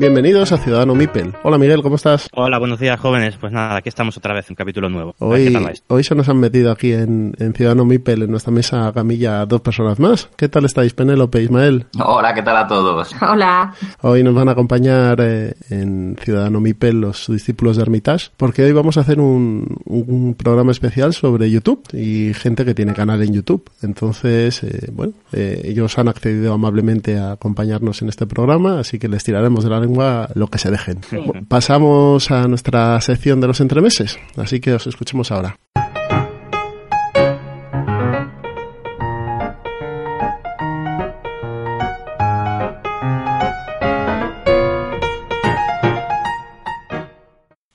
Bienvenidos a Ciudadano Mipel. Hola Miguel, ¿cómo estás? Hola, buenos días jóvenes. Pues nada, aquí estamos otra vez en un capítulo nuevo. Hoy, hoy se nos han metido aquí en, Ciudadano Mipel, en nuestra mesa camilla, dos personas más. ¿Qué tal estáis, Penélope, Ismael? Hola, ¿qué tal a todos? Hola. Hoy nos van a acompañar eh, en Ciudadano Mipel los discípulos de Hermitage, porque hoy vamos a hacer un, un, programa especial sobre YouTube y gente que tiene canal en YouTube. Entonces, eh, bueno, eh, ellos han accedido amablemente a acompañarnos en este programa, así que les tiraremos de la lo que se dejen. Pasamos a nuestra sección de los entremeses, así que os escuchemos ahora.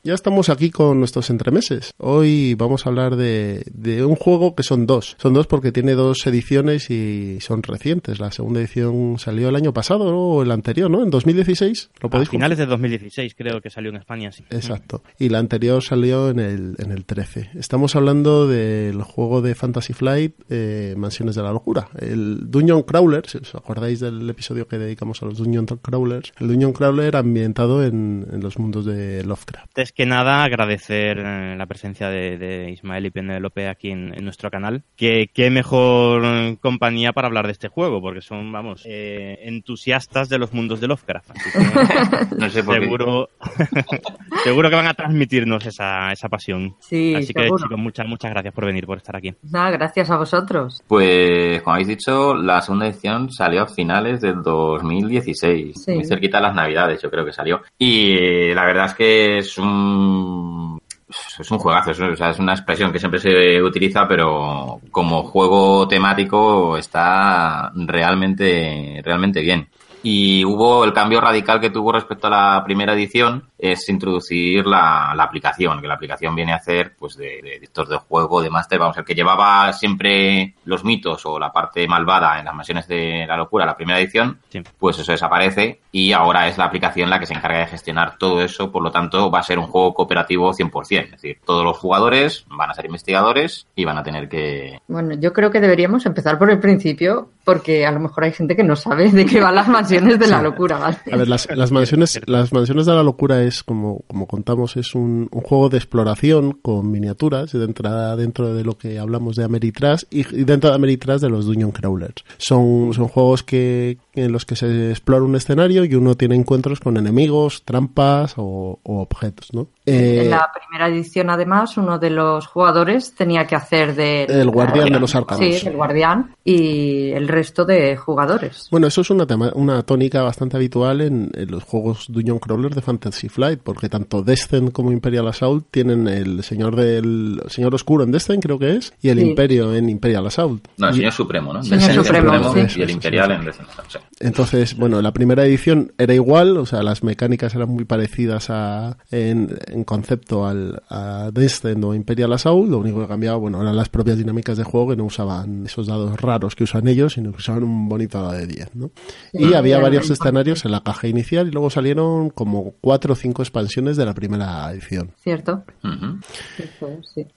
Ya estamos aquí con nuestros entremeses. Hoy vamos a hablar de, de, un juego que son dos. Son dos porque tiene dos ediciones y son recientes. La segunda edición salió el año pasado o el anterior, ¿no? En 2016. ¿Lo podéis a finales de 2016 creo que salió en España, sí. Exacto. Y la anterior salió en el, en el 13. Estamos hablando del juego de Fantasy Flight eh, Mansiones de la Locura. El Dungeon Crawler, si os acordáis del episodio que dedicamos a los Dungeon Crawlers, el Dungeon Crawler ambientado en, en los mundos de Lovecraft que nada, agradecer eh, la presencia de, Ismael y Penelope aquí en, nuestro canal. Que qué mejor compañía para hablar de este juego, porque son, vamos, eh, entusiastas de los mundos de Lovecraft. no sé por seguro, seguro que van a transmitirnos esa, esa pasión. Sí, Así que, chicos, muchas, muchas gracias por venir, por estar aquí. Nada, gracias a vosotros. Pues, como habéis dicho, la segunda edición salió a finales del 2016, muy cerquita de las Navidades, yo creo que salió. Y la verdad es que es un es un juegazo, es una expresión que siempre se utiliza, pero como juego temático está realmente, realmente bien. Y hubo el cambio radical que tuvo respecto a la primera edición, es introducir la, aplicación, que la aplicación viene a hacer pues de, de editor de juego, de máster, vamos, el que llevaba siempre los mitos o la parte malvada en las mansiones de la locura, la primera edición, pues eso desaparece y ahora es la aplicación la que se encarga de gestionar todo eso, por lo tanto va a ser un juego cooperativo 100%, es decir, todos los jugadores van a ser investigadores y van a tener que... Bueno, yo creo que deberíamos empezar por el principio porque a lo mejor hay gente que no sabe de qué van las mansiones de la locura, ¿vale? A ver, las, las mansiones, las mansiones de la locura es como, como contamos, es un, un juego de exploración con miniaturas de entrada dentro de lo que hablamos de Ameritrash y, dentro de Ameritrash de los Dungeon Crawlers. Son, son juegos que, en los que se explora un escenario y uno tiene encuentros con enemigos, trampas o, objetos, ¿no? en la primera edición, además, uno de los jugadores tenía que hacer de... El guardián de los arcanos. Sí, el guardián y el resto de jugadores. Bueno, eso es una, una tónica bastante habitual en, en los juegos Dungeon Crawlers de Fantasy Flight, porque tanto Descent como Imperial Assault tienen el señor del señor oscuro en Descent, creo que es, y el Imperio en Imperial Assault. No, el señor supremo, ¿no? Señor supremo, y el Imperial en Descent. Entonces, bueno, la primera edición era igual, o sea, las mecánicas eran muy parecidas a, en, en concepto al, a Descent o Imperial Assault, lo único que cambiaba, bueno, eran las propias dinámicas de juego que no usaban esos dados raros que usan ellos, sino que usaban un bonito dado de 10, ¿no? Y había varios escenarios en la caja inicial y luego salieron como cuatro o cinco expansiones de la primera edición. Cierto.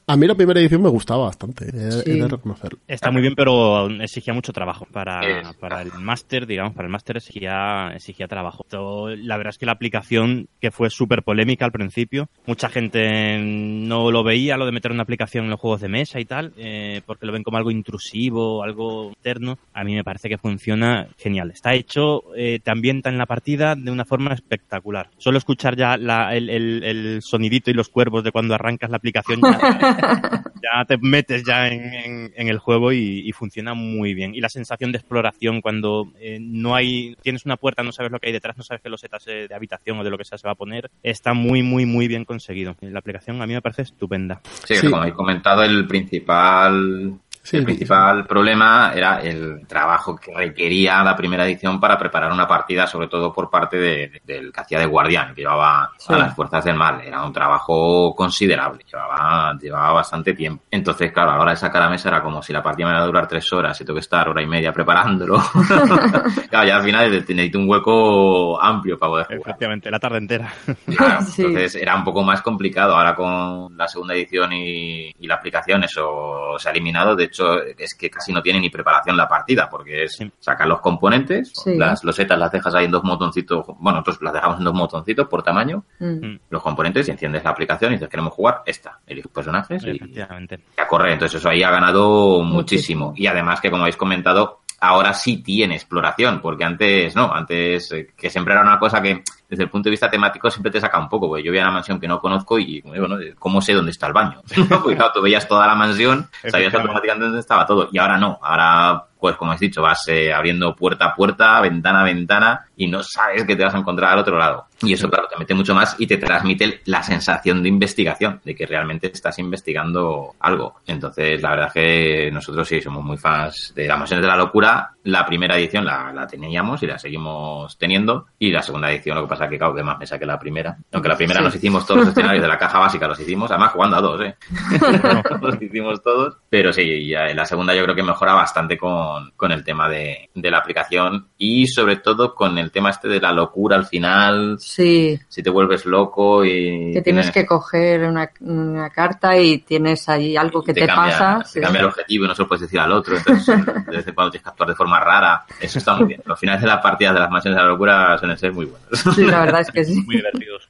A mí la primera edición me gustaba bastante, he, de reconocerlo. Está muy bien, pero exigía mucho trabajo para, para el máster, digamos, para el máster exigía, exigía trabajo. la verdad es que la aplicación, que fue súper polémica al principio, mucha gente no lo veía, lo de meter una aplicación en los juegos de mesa y tal, eh, porque lo ven como algo intrusivo, algo interno. A mí me parece que funciona genial. Está hecho, eh, te ambienta en la partida de una forma espectacular. Solo escuchar ya el, sonidito y los cuervos de cuando arrancas la aplicación, ya, te metes ya en, el juego y, funciona muy bien. Y la sensación de exploración cuando eh, no hay, tienes una puerta, no sabes lo que hay detrás, no sabes qué losetas de habitación o de lo que sea se va a poner, está muy, muy, muy bien conseguido. La aplicación a mí me parece estupenda. Sí, como he comentado, el principal el principal problema era el trabajo que requería la primera edición para preparar una partida, sobre todo por parte del que hacía de guardián, que llevaba a las fuerzas del mal. Era un trabajo considerable, llevaba, llevaba bastante tiempo. Entonces, claro, a la hora de sacar a mesa era como si la partida me iba a durar tres horas y tengo que estar hora y media preparándolo. claro, ya al final necesito un hueco amplio para poder jugar. Efectivamente, la tarde entera. entonces era un poco más complicado. Ahora con la segunda edición y, la aplicación eso se ha eliminado. De hecho, es que casi no tiene ni preparación la partida, porque es sacar los componentes, las losetas las dejas ahí en dos botoncitos, bueno, nosotros las dejamos en dos botoncitos por tamaño, mm. los componentes, y enciendes la aplicación y dices, queremos jugar esta, eliges personajes y, y a correr. Entonces eso ahí ha ganado muchísimo. Y además que, como habéis comentado, ahora sí tiene exploración, porque antes no, antes eh, que siempre era una cosa que desde el punto de vista temático siempre te saca un poco, porque yo voy a una mansión que no conozco y, bueno, ¿cómo sé dónde está el baño? Porque claro, tú veías toda la mansión, sabías automáticamente dónde estaba todo, y ahora no, ahora pues como has dicho, vas eh, abriendo puerta a puerta, ventana a ventana y no sabes que te vas a encontrar al otro lado. Y eso, claro, te mete mucho más y te transmite la sensación de investigación, de que realmente estás investigando algo. Entonces, la verdad es que nosotros sí somos muy fans de las mansiones de la locura. La primera edición la, la teníamos y la seguimos teniendo. Y la segunda edición, lo que pasa es que, claro, que más mesa que la primera. Aunque la primera nos hicimos todos los escenarios de la caja básica, los hicimos, además jugando a dos, ¿eh? los hicimos todos. Pero sí, la segunda yo creo que mejora bastante con, con el tema de, de la aplicación y sobre todo con el tema este de la locura al final. Sí. Si te vuelves loco y... Que tienes, que coger una, una, carta y tienes ahí algo que te, pasa. Te cambia el objetivo y no se lo puedes decir al otro. Entonces, de vez en cuando tienes que actuar de forma rara. Eso está muy bien. Los finales de las partidas de las mansiones de la locura suelen ser muy buenos. Sí, la verdad es que sí. Muy divertidos.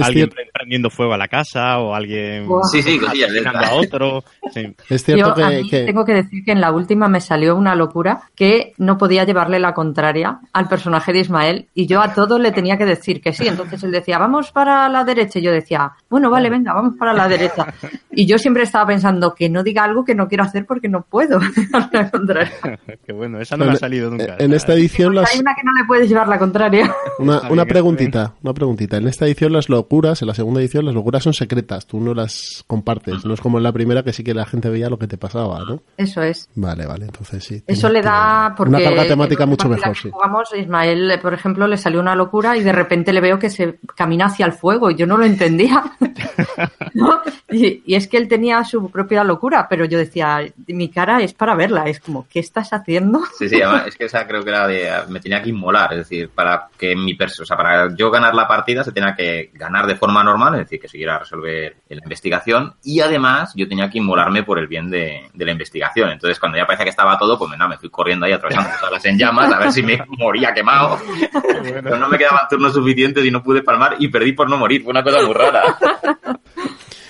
alguien prendiendo fuego a la casa o alguien sí, sí, a otro. Es cierto que, tengo que decir que en la última me salió una locura que no podía llevarle la contraria al personaje de Ismael y yo a todo le tenía que decir que sí. Entonces él decía, vamos para la derecha y yo decía, bueno, vale, venga, vamos para la derecha. Y yo siempre estaba pensando que no diga algo que no quiero hacer porque no puedo. la contraria. Qué bueno, esa no me ha salido nunca. En esta edición Hay una que no le puedes llevar la contraria. Una, una preguntita, una preguntita. En esta edición las locuras, en la segunda edición las locuras son secretas, tú no las compartes, no es como en la primera que sí que la gente veía lo que te pasaba, ¿no? Eso es. Vale, vale, entonces sí. Eso le da porque una carga temática mucho mejor, sí. Jugamos, Ismael, por ejemplo, le salió una locura y de repente le veo que se camina hacia el fuego y yo no lo entendía. y, y, es que él tenía su propia locura, pero yo decía, mi cara es para verla, es como, ¿qué estás haciendo? Sí, sí, además, es que esa creo que era de, me tenía que inmolar, es decir, para que mi persona, o sea, para yo ganar la partida se tenía que ganar de forma normal, es decir, que siguiera a resolver la investigación y además yo tenía que inmolarme por el bien de, de la investigación. Entonces, cuando ya parecía que estaba todo, pues nada, me fui corriendo ahí atravesando todas las en llamas a ver si me moría quemado. Pero no me quedaban turnos suficientes y no pude palmar y perdí por no morir. Fue una cosa muy rara.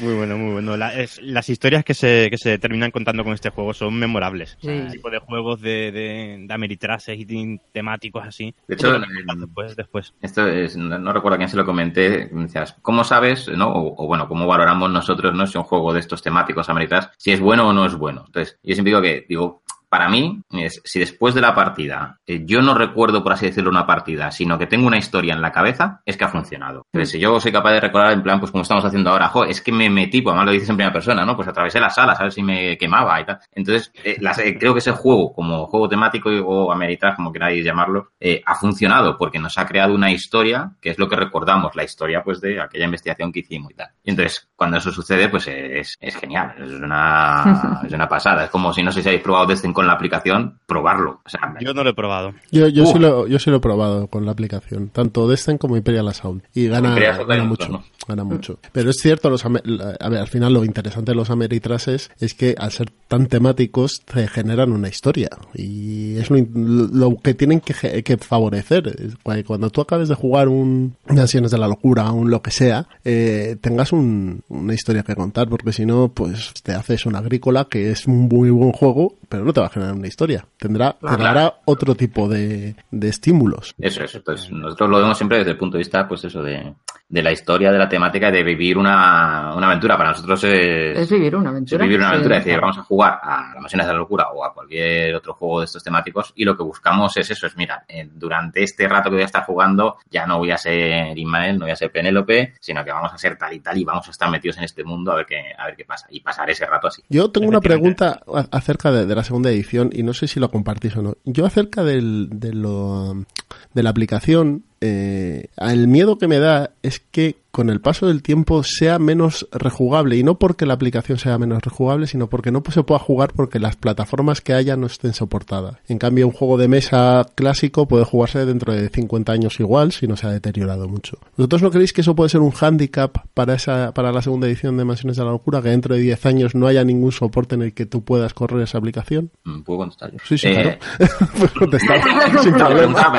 Muy bueno, muy bueno. las historias que se, que se terminan contando con este juego son memorables. Sí. tipo de juegos de, de, de ameritrases y temáticos así. De hecho, después, después. Esto es, no, recuerdo a quién se lo comenté. Decías, ¿cómo sabes, no? O, bueno, ¿cómo valoramos nosotros, no? Si un juego de estos temáticos ameritrases, si es bueno o no es bueno. Entonces, yo siempre digo que, digo, para mí, es, si después de la partida eh, yo no recuerdo, por así decirlo, una partida, sino que tengo una historia en la cabeza, es que ha funcionado. Pero si yo soy capaz de recordar en plan, pues como estamos haciendo ahora, jo, es que me metí, pues además lo dices en primera persona, ¿no? Pues atravesé la sala, a ver si me quemaba y tal. Entonces, eh, eh, creo que ese juego, como juego temático o ameritras, como queráis llamarlo, ha funcionado porque nos ha creado una historia, que es lo que recordamos, la historia, pues, de aquella investigación que hicimos y tal. Y entonces, cuando eso sucede, pues es, es genial, es una, es una pasada. Es como si no sé si habéis probado Destiny con la aplicación, probarlo. yo no lo he probado. Yo, yo, sí lo, yo sí lo he probado con la aplicación, tanto Destiny como Imperial Assault. Y gana, gana mucho. Gana mucho. Pero es cierto, los a ver, al final lo interesante de los Ameritrases es que al ser tan temáticos te generan una historia. Y es lo, que tienen que, que, favorecer. Cuando tú acabes de jugar un Naciones de la Locura, un lo que sea, eh, tengas un, una historia que contar, porque si no, pues te haces una agrícola que es un muy buen juego, pero no te va a generar una historia. Tendrá, tendrá otro tipo de, de estímulos. Eso es. Pues nosotros lo vemos siempre desde el punto de vista, pues eso, de, de la historia, de la temática y de vivir una, una aventura. Para nosotros es... Es vivir una aventura. Es vivir una aventura. Es decir, vamos a jugar a las Mansiones de la Locura o a cualquier otro juego de estos temáticos y lo que buscamos es eso, es mira, eh, durante este rato que voy a estar jugando ya no voy a ser Ismael, no voy a ser Penélope, sino que vamos a ser tal y tal y vamos a estar metidos en este mundo a ver qué, a ver qué pasa y pasar ese rato así. Yo tengo una pregunta acerca de, la segunda edición y no sé si lo compartís o no. Yo acerca del, de, lo, de la aplicación, eh, el miedo que me da es que con el paso del tiempo sea menos rejugable y no porque la aplicación sea menos rejugable sino porque no se pueda jugar porque las plataformas que haya no estén soportadas. En cambio un juego de mesa clásico puede jugarse dentro de 50 años igual si no se ha deteriorado mucho. ¿Vosotros no creéis que eso puede ser un handicap para esa para la segunda edición de Mansiones de la Locura que dentro de 10 años no haya ningún soporte en el que tú puedas correr esa aplicación? Mm, ¿Puedo contestar yo? Sí, sí, claro. Eh, Puedes contestar sin problema.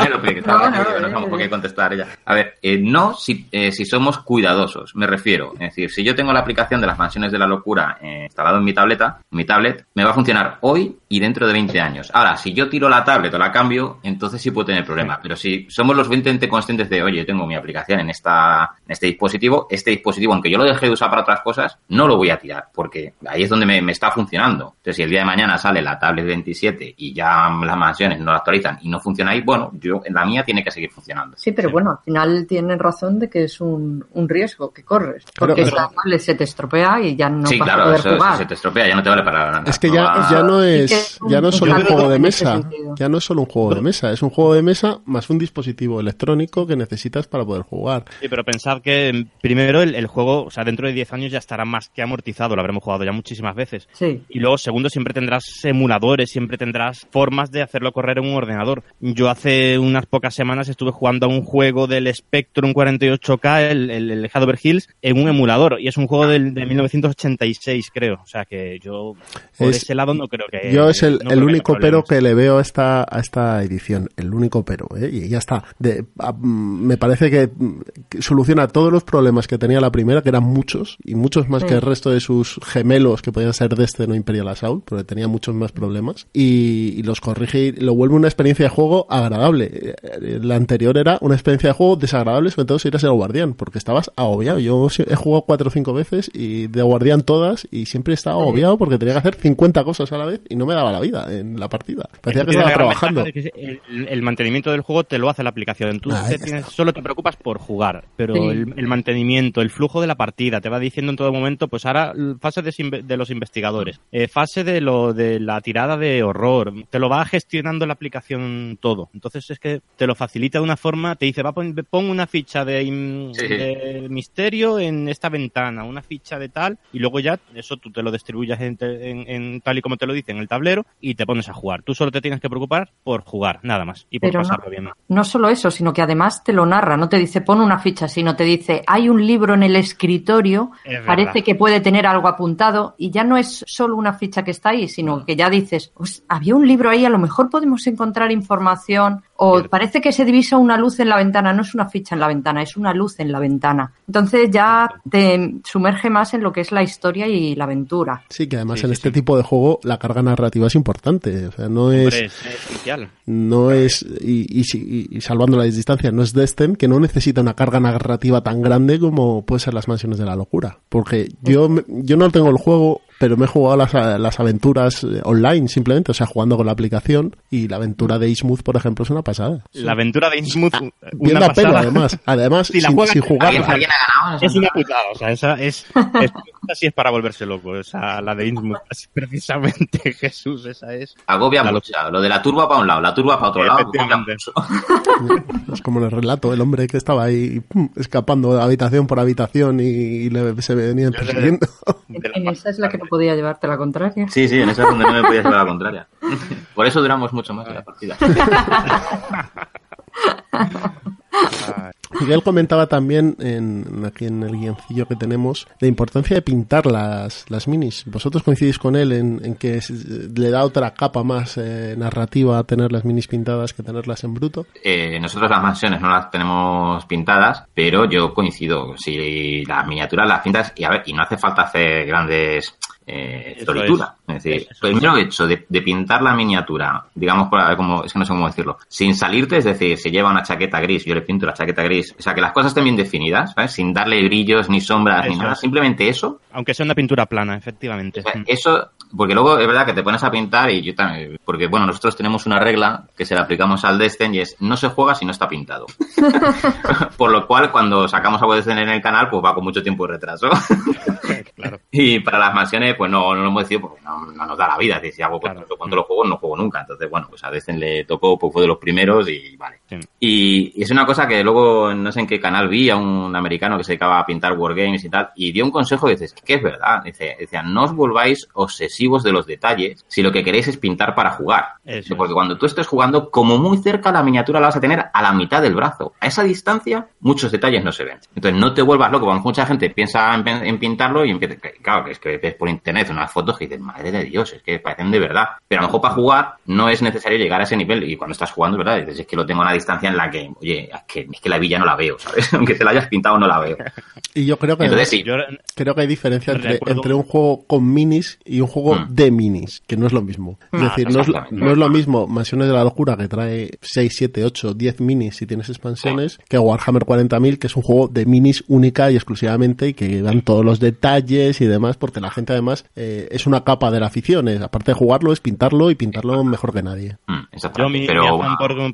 no por qué contestar ella. A ver, eh, no si, eh, si somos cuidadosos, me refiero. Es decir, si yo tengo la aplicación de las mansiones de la locura eh, instalado en mi tableta, mi tablet, me va a funcionar hoy y dentro de 20 años. Ahora, si yo tiro la tablet o la cambio, entonces sí puedo tener problemas. Pero si somos los 20 conscientes de, oye, tengo mi aplicación en, esta, en este dispositivo, este dispositivo, aunque yo lo deje de usar para otras cosas, no lo voy a tirar, porque ahí es donde me, está funcionando. Entonces, si el día de mañana sale la tablet 27 y ya las mansiones no la actualizan y no funciona ahí, bueno, yo, la mía tiene que seguir funcionando. Sí, pero bueno, al final tienen razón de que es un, un riesgo que corres. Porque esa tablet se te estropea y ya no sí, vas claro, a poder eso, jugar. se te estropea, ya no te vale para nada. Es que ya, ya no es, ya no es solo un juego de mesa. Ya no es solo un juego de mesa. Es un juego de mesa más un dispositivo electrónico que necesitas para poder jugar. Sí, pero pensad que primero el, el juego, o sea, dentro de 10 años ya estará más que amortizado. Lo habremos jugado ya muchísimas veces. Sí. Y luego, segundo, siempre tendrás emuladores, siempre tendrás formas de hacerlo correr en un ordenador. Yo hace unas pocas semanas estuve jugando a un juego del Spectrum 48K, el, el, el Hills, en un emulador. Y es un juego del, de 1986, creo. O sea que yo, por Es- ese lado, no creo que. Yo es el, no el único pero que le veo a esta, a esta edición. El único pero, ¿eh? Y ya está. De, a- mm, me parece que, mm, que soluciona todos los problemas que tenía la primera, que eran muchos, y muchos más Sí. que el resto de sus gemelos que podían ser Destiny o Imperial Assault, porque tenía muchos más problemas. Y, y los corrige y lo vuelve una experiencia de juego agradable. Eh, eh, La anterior era una experiencia de juego desagradable, sobre todo si eras el guardián, porque estabas agobiado. Yo he jugado cuatro o cinco veces y de guardián todas y siempre estaba agobiado porque tenía que hacer 50 cosas a la vez y no me daba la vida en la partida. Parecía que estaba trabajando. que el, el mantenimiento del juego te lo hace la aplicación. Tú Ah, te ya tienes- solo te preocupas por jugar, pero Sí. el, el mantenimiento, el flujo de la partida, te va diciendo en todo momento, pues ahora fase de, los investigadores, eh, fase de lo de la tirada de horror, te lo va gestionando la aplicación todo. Entonces es que te lo facilita de una forma, te dice, va pon, pon una ficha de, De misterio en esta ventana, una ficha de tal, y luego ya eso tú te lo distribuyes en, en- en tal y como te lo dice en el tablero y te pones a jugar. Tú solo te tienes que preocupar por jugar, nada más, y por Pero no. pasarlo bien. No solo eso, sino que además te lo narra, no te dice pon una ficha, sino te dice hay un libro en el escritorio, Es parece que puede tener algo apuntado y ya no es solo una ficha que está ahí, sino que ya dices, "Pues, había un libro ahí, a lo mejor podemos encontrar información o Cierto. parece que se divisa una luz en la ventana, no es una ficha en la ventana, es una luz en la ventana. Entonces ya te sumerge más en lo que es la historia y la aventura. Sí, que además Sí, en sí, este sí. tipo de juego la carga narrativa es importante. O sea, no Hombre, es, no es, y, y, salvando las distancias, no es Destin, que no necesita una carga narrativa tan grande como puede ser las mansiones de la locura. Porque yo, me- yo no tengo el juego, pero me he jugado las, las aventuras eh, online simplemente, o sea, jugando con la aplicación, y la aventura de Ismuth, por ejemplo, es una pasada. La aventura de Innsmouth, Ah, una pena, pasada. además. Además, Si la sin, juegas- sin jugar. ¿Alguien, alguien ha ganado? Es una putada, o sea, esa es, es, esa sí es para volverse loco, esa, la de Innsmouth, así precisamente, Jesús, esa es. Agobia La mucho. Lo de la turba para un lado, la turba para otro lado. Es como en el relato, el hombre que estaba ahí pum, escapando de habitación por habitación y, y le, se venían persiguiendo. La En esa es la que no podía llevarte la contraria. Sí, sí, en esa es donde no me podías llevar la contraria. Por eso duramos mucho más en la partida. Miguel comentaba también en, aquí en el guioncillo que tenemos la importancia de pintar las, las minis. ¿Vosotros coincidís con él en, en que es- le da otra capa más eh, narrativa a tener las minis pintadas que tenerlas en bruto? Eh, nosotros las mansiones no las tenemos pintadas, pero yo coincido. Si las miniaturas las pintas, y a ver, y no hace falta hacer grandes eh, floritura. Es, decir, el mero hecho de, pintar la miniatura, digamos, como, es que no sé cómo decirlo, sin salirte, es decir, si lleva una chaqueta gris, yo le pinto la chaqueta gris, o sea, que las cosas estén bien definidas, ¿sabes? Sin darle brillos, ni sombras, ni nada, simplemente eso. Aunque sea una pintura plana, efectivamente. eso, porque luego es verdad que te pones a pintar y yo también, porque bueno, nosotros tenemos una regla que se la aplicamos al Destin y es no se juega si no está pintado. Por lo cual, cuando sacamos algo de Destin en el canal, pues va con mucho tiempo de retraso. Y para las mansiones, pues no, no lo hemos decidido porque no, nos da la vida. Es si hago pues, cuando lo juego, no juego nunca. Entonces, bueno, pues a Destin le tocó, pues fue de los primeros y vale. Y, es una cosa que luego, no sé en qué canal vi a un americano que se dedicaba a pintar wargames y tal, y dio un consejo que dices, que es verdad. Dice, decía, no os volváis obsesivos de los detalles si lo que queréis es pintar para jugar. Porque cuando tú estés jugando, como muy cerca la miniatura la vas a tener a la mitad del brazo. A esa distancia, muchos detalles no se ven. Entonces, no te vuelvas loco, porque mucha gente piensa en, pintarlo y empieza, claro, que es que ves por internet unas fotos que dices, madre de Dios, es que parecen de verdad. Pero a lo mejor para jugar no es necesario llegar a ese nivel. Y cuando estás jugando, ¿verdad? Dices, es que lo tengo a una distancia en la que, oye, es que, es que la villa no la veo, ¿sabes? Aunque se la hayas pintado, no la veo. Y yo creo que, creo que hay diferencia entre, un juego con minis y un juego de minis, que no es lo mismo. Es decir, no es, no es, lo mismo Mansiones de la Locura, que trae 6, 7, 8, 10 minis si tienes expansiones, que Warhammer 40.000, que es un juego de minis única y exclusivamente y que dan todos los detalles y demás, porque la gente además eh, es una capa de la afición. aparte de jugarlo, es pintarlo y pintarlo mejor que nadie. Hmm, Yo mi, Pero...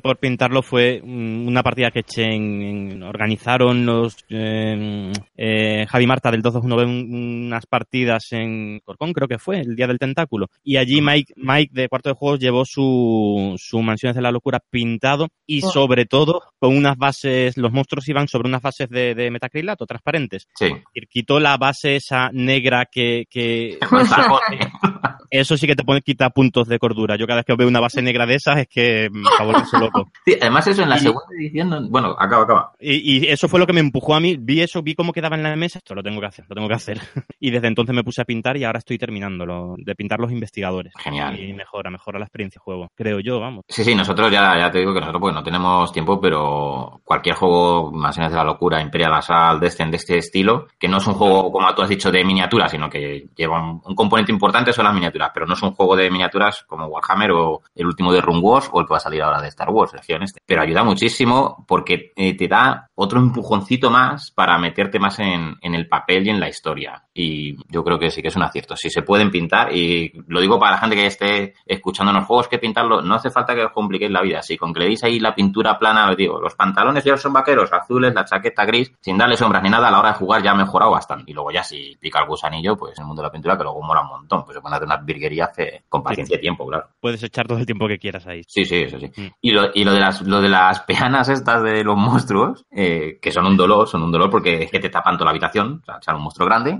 por, pintarlo fue una partida que eché en, organizaron los eh, eh, Javi Marta del 221 unas partidas en Corcón, creo que fue, el día del tentáculo. Y allí Mike, Mike de Cuarto de Juegos llevó su, su Mansiones de la Locura pintado y oh. sobre todo con unas bases, los monstruos iban sobre unas bases de, de metacrilato transparentes. Sí. Y quitó la base esa negra que... que eso sí que te pone quita puntos de cordura. Yo cada vez que veo una base negra de esas es que me favorece loco. Sí, además eso en la segunda edición, bueno, acaba, acaba. Y, y, eso fue lo que me empujó a mí. Vi eso, vi cómo quedaba en la mesa, esto lo tengo que hacer, lo tengo que hacer. y desde entonces me puse a pintar y ahora estoy terminándolo, de pintar los investigadores. Genial. Y mejora, mejora la experiencia de juego, creo yo, vamos. Sí, sí, nosotros ya, ya te digo que nosotros pues no tenemos tiempo, pero cualquier juego, Mansiones de la Locura, Imperial Assault, de este, de este estilo, que no es un juego, como tú has dicho, de miniaturas, sino que lleva un, componente importante son las miniaturas, pero no es un juego de miniaturas como Warhammer o el último de Rune Wars o el que va a salir ahora de Star Wars, este. Pero ayuda muchísimo porque eh, te da otro empujoncito más para meterte más en, en el papel y en la historia. Y yo creo que sí que es un acierto. Si se pueden pintar, y lo digo para la gente que esté escuchando en los juegos que pintarlo, no hace falta que os compliquéis la vida. Si con que le deis ahí la pintura plana, digo, los pantalones ya son vaqueros azules, la chaqueta gris, sin darle sombras ni nada, a la hora de jugar ya ha mejorado bastante. Y luego ya si pica el gusanillo, pues en el mundo de la pintura, que luego mola un montón, pues se pueden hacer unas virguerías con paciencia y tiempo, claro. Puedes echar todo el tiempo que quieras ahí. Sí, sí, eso sí. Mm. Y, lo, y lo, de las, lo de las peanas estas de los monstruos, eh, que son un dolor, son un dolor porque es que te tapan toda la habitación, o sea, un monstruo grande,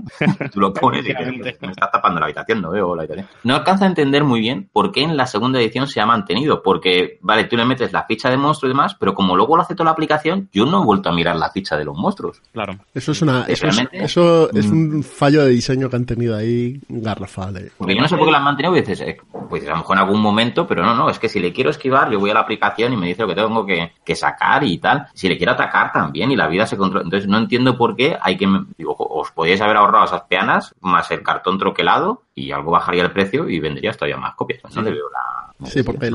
tú lo pones y me está tapando la habitación, no veo la habitación. No alcanza a entender muy bien por qué en la segunda edición se ha mantenido, porque, vale, tú le metes la ficha de monstruo y demás, pero como luego lo hace toda la aplicación, yo no he vuelto a mirar la ficha de los monstruos. Claro. Eso es una, eso, es, mm. un fallo de diseño que han tenido ahí garrafal. Eh. Porque yo no sé por qué la han mantenido, y dices, eh, pues a lo mejor en algún momento, pero no, no, es que si le quiero esquivar, yo voy a la aplicación y me dice lo que tengo que, que sacar y tal. Si le quiero atacar también y la vida se controla. Entonces no entiendo por qué hay que, digo, os podíais haber ahorrado esas peanas más el cartón troquelado y algo bajaría el precio y vendrías todavía más copias. No le veo la... Sí, porque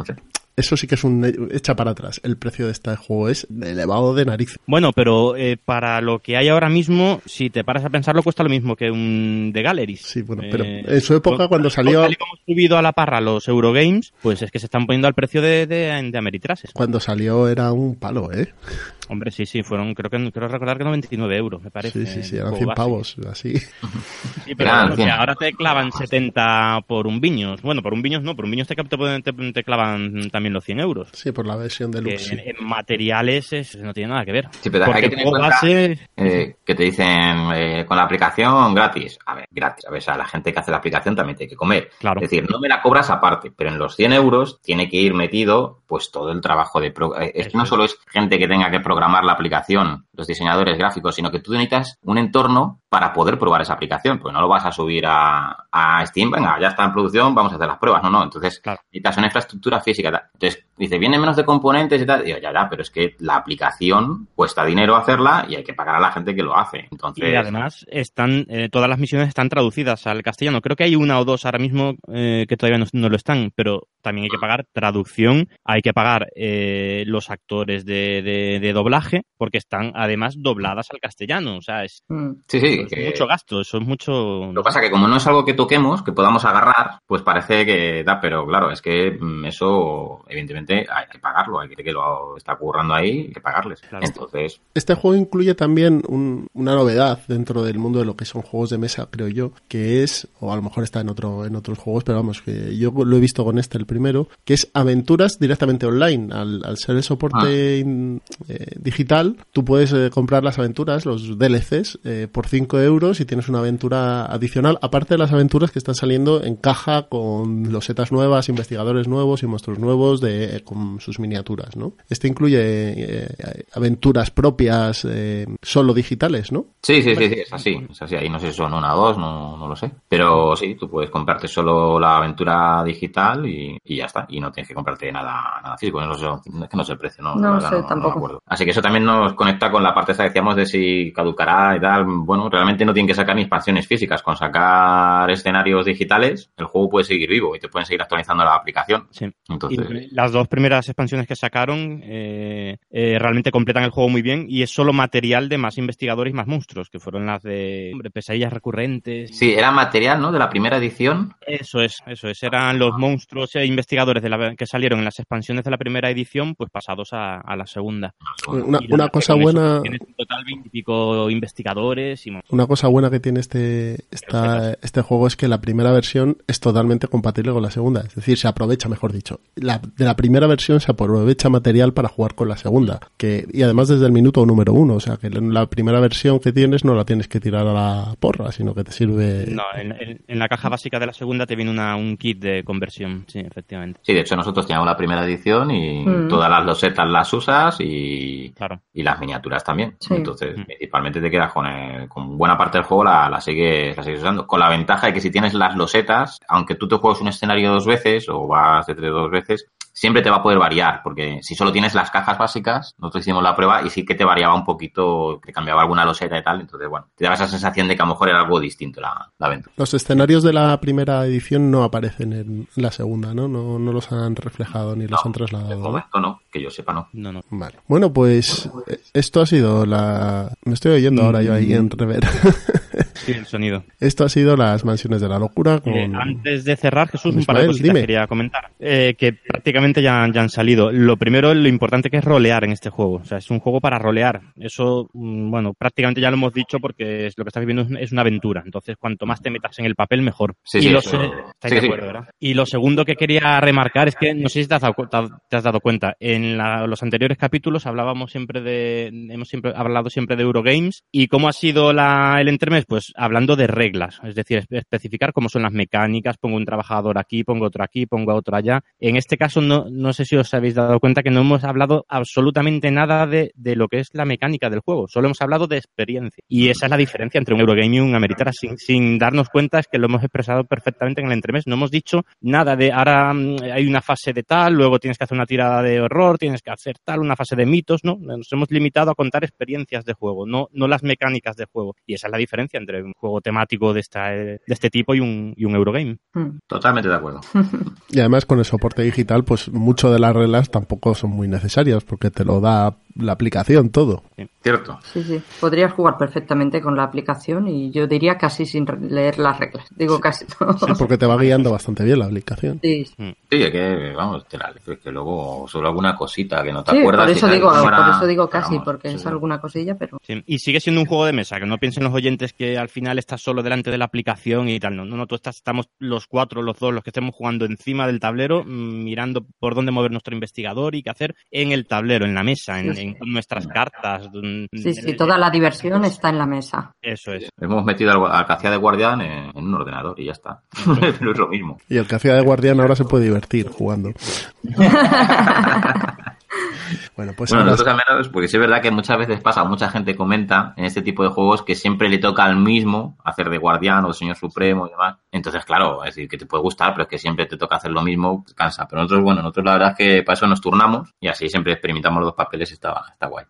eso sí que es un echa para atrás. El precio de este juego es elevado de nariz. Bueno, pero eh, para lo que hay ahora mismo, si te paras a pensarlo, cuesta lo mismo que un de Galleries. Sí, bueno, pero eh, en su época cuando salió... Tal como subido a la parra los Eurogames, pues es que se están poniendo al precio de, de, de Ameritrases. Cuando salió era un palo, ¿eh? Hombre, sí, sí, fueron, creo que creo recordar que 99 euros, me parece. Sí, sí, sí, eran 100 pavos, así. Sí, pero ahora te clavan 70 por un viños. Bueno, por un viños no, por un viños te, te, te, clavan también los 100 euros. Sí, por la versión de Lux. En, materiales no tiene nada que ver. Sí, pero hay que tener en cuenta eh, que te dicen eh, con la aplicación gratis. A ver, gratis. A ver, a la gente que hace la aplicación también tiene que comer. Claro. Es decir, no me la cobras aparte, pero en los 100 euros tiene que ir metido pues todo el trabajo de... Pro eh, es que no solo es gente que tenga que programar la aplicación, los diseñadores gráficos, sino que tú necesitas un entorno para poder probar esa aplicación, pues no lo vas a subir a, Steam, venga, ya está en producción, vamos a hacer las pruebas, no, no, entonces necesitas una infraestructura física. Entonces, Dice, viene menos de componentes y tal. Digo, ya, ya, pero es que la aplicación cuesta dinero hacerla y hay que pagar a la gente que lo hace. Entonces... Y además, están eh, todas las misiones están traducidas al castellano. Creo que hay una o dos ahora mismo eh, que todavía no, lo están, pero también hay que pagar traducción, hay que pagar eh, los actores de, de, doblaje, porque están además dobladas al castellano. O sea, es, mm. sí, mucho gasto, eso es mucho... Lo que pasa que como no es algo que toquemos, que podamos agarrar, pues parece que da, pero claro, es que mm, eso, evidentemente, hay que pagarlo, hay que que lo está currando ahí, hay que pagarles. Entonces... Este juego incluye también una novedad dentro del mundo de lo que son juegos de mesa, creo yo, que es, o a lo mejor está en otro en otros juegos, pero vamos, que yo lo he visto con este el primero, que es aventuras directamente online. Al, ser el soporte ah. eh, digital, tú puedes eh, comprar las aventuras, los DLCs, eh, por 5 euros y tienes una aventura adicional, aparte de las aventuras que están saliendo en caja con losetas nuevas, investigadores nuevos y monstruos nuevos de, con sus miniaturas, ¿no? Este incluye aventuras propias solo digitales, ¿no? Sí, sí, sí, es así, es así. Ahí no sé si son una o dos, no, no lo sé. Pero sí, tú puedes comprarte solo la aventura digital y, y ya está. Y no tienes que comprarte nada, nada físico. No sé, que no sé el precio, no, no, sé, tampoco. Así que eso también nos conecta con la parte esa que decíamos de si caducará y tal. Bueno, realmente no tienen que sacar ni expansiones físicas. Con sacar escenarios digitales, el juego puede seguir vivo y te pueden seguir actualizando la aplicación. Sí. Entonces... las dos primeras expansiones que sacaron eh, eh, realmente completan el juego muy bien y es solo material de más investigadores y más monstruos, que fueron las de hombre, pesadillas recurrentes. Sí, era material, ¿no? De la primera edición. Eso es, eso es. Eran los monstruos e investigadores de la, que salieron en las expansiones de la primera edición, pues pasados a, la segunda. Una, cosa buena. Tiene en total veintipico investigadores. Y... Una cosa buena que tiene este, esta, este juego es que la primera versión es totalmente compatible con la segunda. Es decir, se aprovecha, mejor dicho. La, de la primera versión se aprovecha material para jugar con la segunda. Que, y además desde el minuto número uno. O sea, que la primera versión que tienes no la tienes que tirar a la porra, sino que te sirve. No, en, la caja básica de la segunda te viene una, un kit de conversión, sí, efectivamente. Sí, de hecho nosotros teníamos la primera edición y mm. todas las losetas las usas y, y las miniaturas también. Entonces, mm. principalmente te quedas con, con buena parte del juego, la, la, sigues, la sigues usando. Con la ventaja de que si tienes las losetas, aunque tú te juegues un escenario dos veces o vas de tres dos veces, siempre te va a poder variar, porque si solo tienes las cajas básicas, nosotros hicimos la prueba y sí que te variaba un poquito, que cambiaba alguna loseta y tal, entonces bueno, te daba esa sensación de que a lo mejor era algo distinto la, aventura. Los escenarios de la primera edición no aparecen en la segunda, ¿no? No, no los han reflejado ni los han trasladado. De momento no, que yo sepa no. No, no. Vale. Bueno, pues eh, esto ha sido la... Me estoy oyendo ahora yo ahí en rever. Sí, el sonido. Esto ha sido las mansiones de la locura. Eh, antes de cerrar, Jesús, un par de cositas quería comentar. Eh, que prácticamente ya, ya, han salido. Lo primero, lo importante que es rolear en este juego. O sea, es un juego para rolear. Eso, mm, bueno, prácticamente ya lo hemos dicho porque es, lo que estás viviendo es una aventura. Entonces, cuanto más te metas en el papel, mejor. Sí, y, lo, de acuerdo, ¿verdad? y lo segundo que quería remarcar es que, no sé si te has dado, te has dado cuenta, en los anteriores capítulos hablábamos siempre de, hemos siempre hablado siempre de Eurogames y cómo ha sido la, el entremés, pues hablando de reglas, es decir, especificar cómo son las mecánicas, pongo un trabajador aquí, pongo otro aquí, pongo otro allá. En este caso, no, no sé si os habéis dado cuenta que no hemos hablado absolutamente nada de, de lo que es la mecánica del juego, solo hemos hablado de experiencia. Y esa es la diferencia entre un Eurogame y un Ameritara, sin, sin darnos cuenta es que lo hemos expresado perfectamente en el entremés. No hemos dicho nada de ahora mm, hay una fase de tal, luego tienes que hacer una tirada de horror, tienes que hacer tal, una fase de mitos, ¿no? Nos hemos limitado a contar experiencias de juego, no, no las mecánicas de juego. Y esa es la diferencia entre un juego temático de, esta, de este tipo y un, y un Eurogame. Hmm. Totalmente de acuerdo. y además con el soporte digital, pues mucho de las reglas tampoco son muy necesarias porque te lo da la aplicación todo. Cierto. Sí, sí. Podrías jugar perfectamente con la aplicación y yo diría casi sin leer las reglas. Digo casi. Sí, porque te va guiando bastante bien la aplicación. Sí. Mm. Sí, es que, vamos, te la es que luego solo alguna cosita que no te acuerdas. Por eso, digo, por eso digo casi, porque es alguna cosilla, pero. Y sigue siendo un juego de mesa, que no piensen los oyentes que al final estás solo delante de la aplicación y tal. No, no, tú estás, estamos los cuatro, los dos, los que estemos jugando encima del tablero, mm, mirando por dónde mover nuestro investigador y qué hacer en el tablero, en la mesa, en, en nuestras cartas. Sí, sí, toda la diversión está en la mesa. Eso es. Hemos metido al, al hacía de guardián en, un ordenador y ya está. Pero es lo mismo. Y el hacía de guardián ahora se puede divertir jugando. bueno, pues bueno, nosotros al menos, porque sí es verdad que muchas veces pasa, mucha gente comenta en este tipo de juegos que siempre le toca al mismo hacer de guardián o de señor supremo y demás. Entonces, claro, es decir, que te puede gustar, pero es que siempre te toca hacer lo mismo, cansa. Pero nosotros, bueno, nosotros la verdad es que para eso nos turnamos y así siempre experimentamos los dos papeles y está, está guay.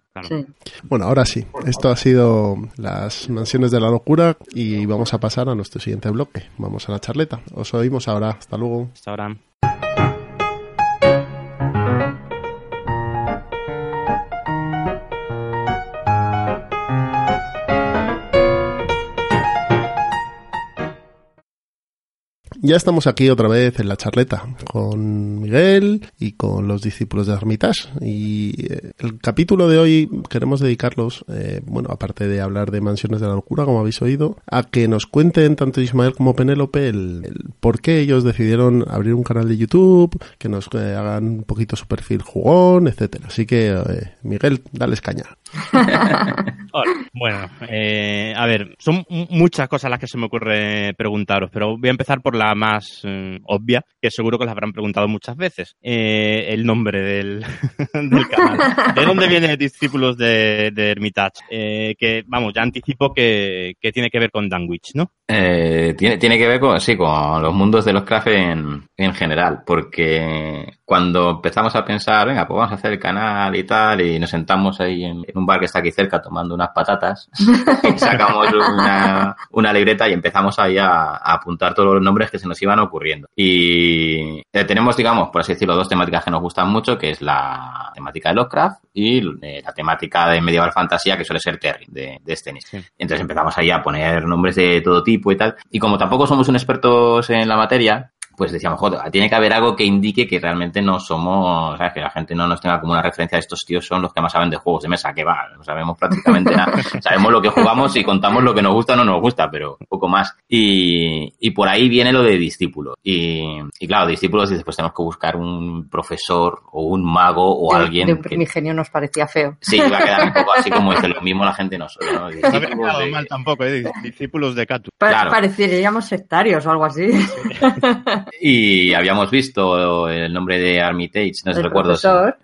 Bueno, ahora sí, esto ha sido las mansiones de la locura y vamos a pasar a nuestro siguiente bloque. Vamos a la charleta. Os oímos ahora. Hasta luego. Hasta ahora. Ya estamos aquí otra vez en la charleta con Miguel y con los discípulos de Armitage. Y eh, el capítulo de hoy queremos dedicarlos, eh, bueno, aparte de hablar de Mansiones de la Locura, como habéis oído, a que nos cuenten tanto Ismael como Penélope el, por qué ellos decidieron abrir un canal de YouTube, que nos eh, hagan un poquito su perfil jugón, etcétera. Así que, Miguel, dale caña. bueno, a ver, son muchas cosas las que se me ocurre preguntaros, pero voy a empezar por la más eh, obvia, que seguro que os habrán preguntado muchas veces. Eh, el nombre del, canal. ¿De dónde vienen discípulos de, de Hermitage? Eh, que, vamos, ya anticipo que, tiene que ver con Danwich, ¿no? tiene, tiene que ver con, sí, con los mundos de los craft en, en general, porque cuando empezamos a pensar, venga, pues vamos a hacer el canal y tal, y nos sentamos ahí en, un bar que está aquí cerca tomando unas patatas, y sacamos una, una libreta y empezamos ahí a, apuntar todos los nombres que se nos iban ocurriendo. Y eh, tenemos, digamos, por así decirlo, dos temáticas que nos gustan mucho, que es la temática de Lovecraft y eh, la temática de medieval fantasía, que suele ser Terry, de, de Entonces empezamos ahí a poner nombres de todo tipo y tal. Y como tampoco somos un expertos en la materia, pues decíamos, joder, tiene que haber algo que indique que realmente no somos, ¿sabes? Que la gente no nos tenga como una referencia de estos tíos son los que más saben de juegos de mesa, que va, no sabemos prácticamente nada. Sabemos lo que jugamos y contamos lo que nos gusta o no nos gusta, pero un poco más. Y, y por ahí viene lo de discípulo. Y, y claro, discípulos y después tenemos que buscar un profesor o un mago o alguien. De un primigenio nos parecía feo. Sí, va a quedar un poco así como dice, lo mismo la gente no suele, ¿no? No de... mal tampoco, ¿eh? Discípulos de Catu. claro. Pareceríamos sectarios o algo así. y habíamos visto el nombre de Armitage, no sé recuerdo,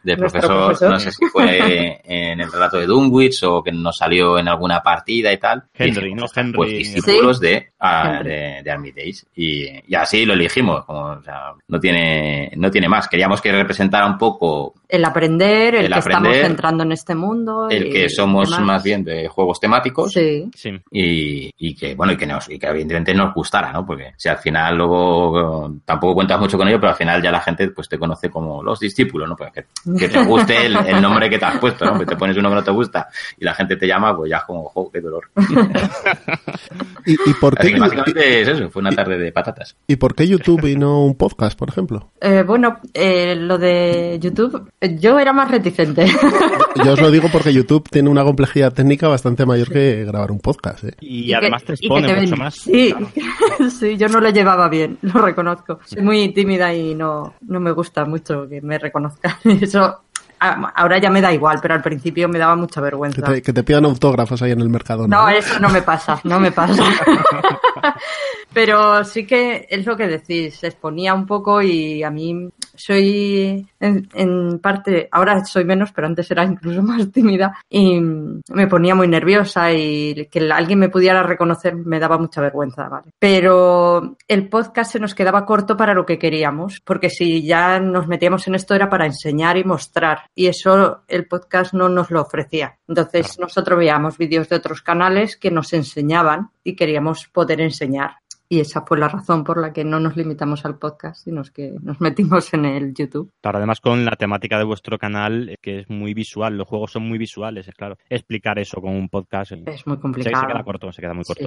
del profesor, no sé si fue en el relato de Dunwich o que nos salió en alguna partida y tal. Henry, ¿no? Henry. Pues discípulos de, ah, de, Armitage. Y, así lo elegimos, como, o sea, no tiene, no tiene más. Queríamos que representara un poco el aprender, el, que estamos entrando en este mundo. El que somos más bien de juegos temáticos. Sí. Y, y, que, bueno, y que, nos, y que evidentemente nos gustara, ¿no? Porque si al final luego tampoco cuentas mucho con ello, pero al final ya la gente pues te conoce como los discípulos, ¿no? Pues que, te guste el, nombre que te has puesto, ¿no? Que te pones un nombre que no te gusta y la gente te llama, pues ya es como, jo, qué dolor. ¿Y, por qué? básicamente es eso, fue una tarde de patatas. ¿Y por qué YouTube y no un podcast, por ejemplo? Eh, bueno, eh, lo de YouTube yo era más reticente. Yo os lo digo porque YouTube tiene una complejidad técnica bastante mayor que grabar un podcast. ¿eh? Y, además te expone mucho más. Sí, sí, yo no lo llevaba bien, lo reconozco. Soy muy tímida y no, no me gusta mucho que me reconozcan. Eso ahora ya me da igual, pero al principio me daba mucha vergüenza. Que te, pidan autógrafos ahí en el mercado. No, no eso no me pasa, no me pasa. pero sí que es lo que decís, se exponía un poco y a mí soy en, parte, ahora soy menos, pero antes era incluso más tímida y me ponía muy nerviosa y que alguien me pudiera reconocer me daba mucha vergüenza, ¿vale? Pero el podcast se nos quedaba corto para lo que queríamos, porque si ya nos metíamos en esto era para enseñar y mostrar y eso el podcast no nos lo ofrecía. Entonces nosotros veíamos vídeos de otros canales que nos enseñaban y queríamos poder enseñar. Y esa fue la razón por la que no nos limitamos al podcast, sino que nos metimos en el YouTube. Claro, además con la temática de vuestro canal, eh, que es muy visual, los juegos son muy visuales, es claro. Explicar eso con un podcast eh, es muy complicado. Se, queda corto, se queda muy corto.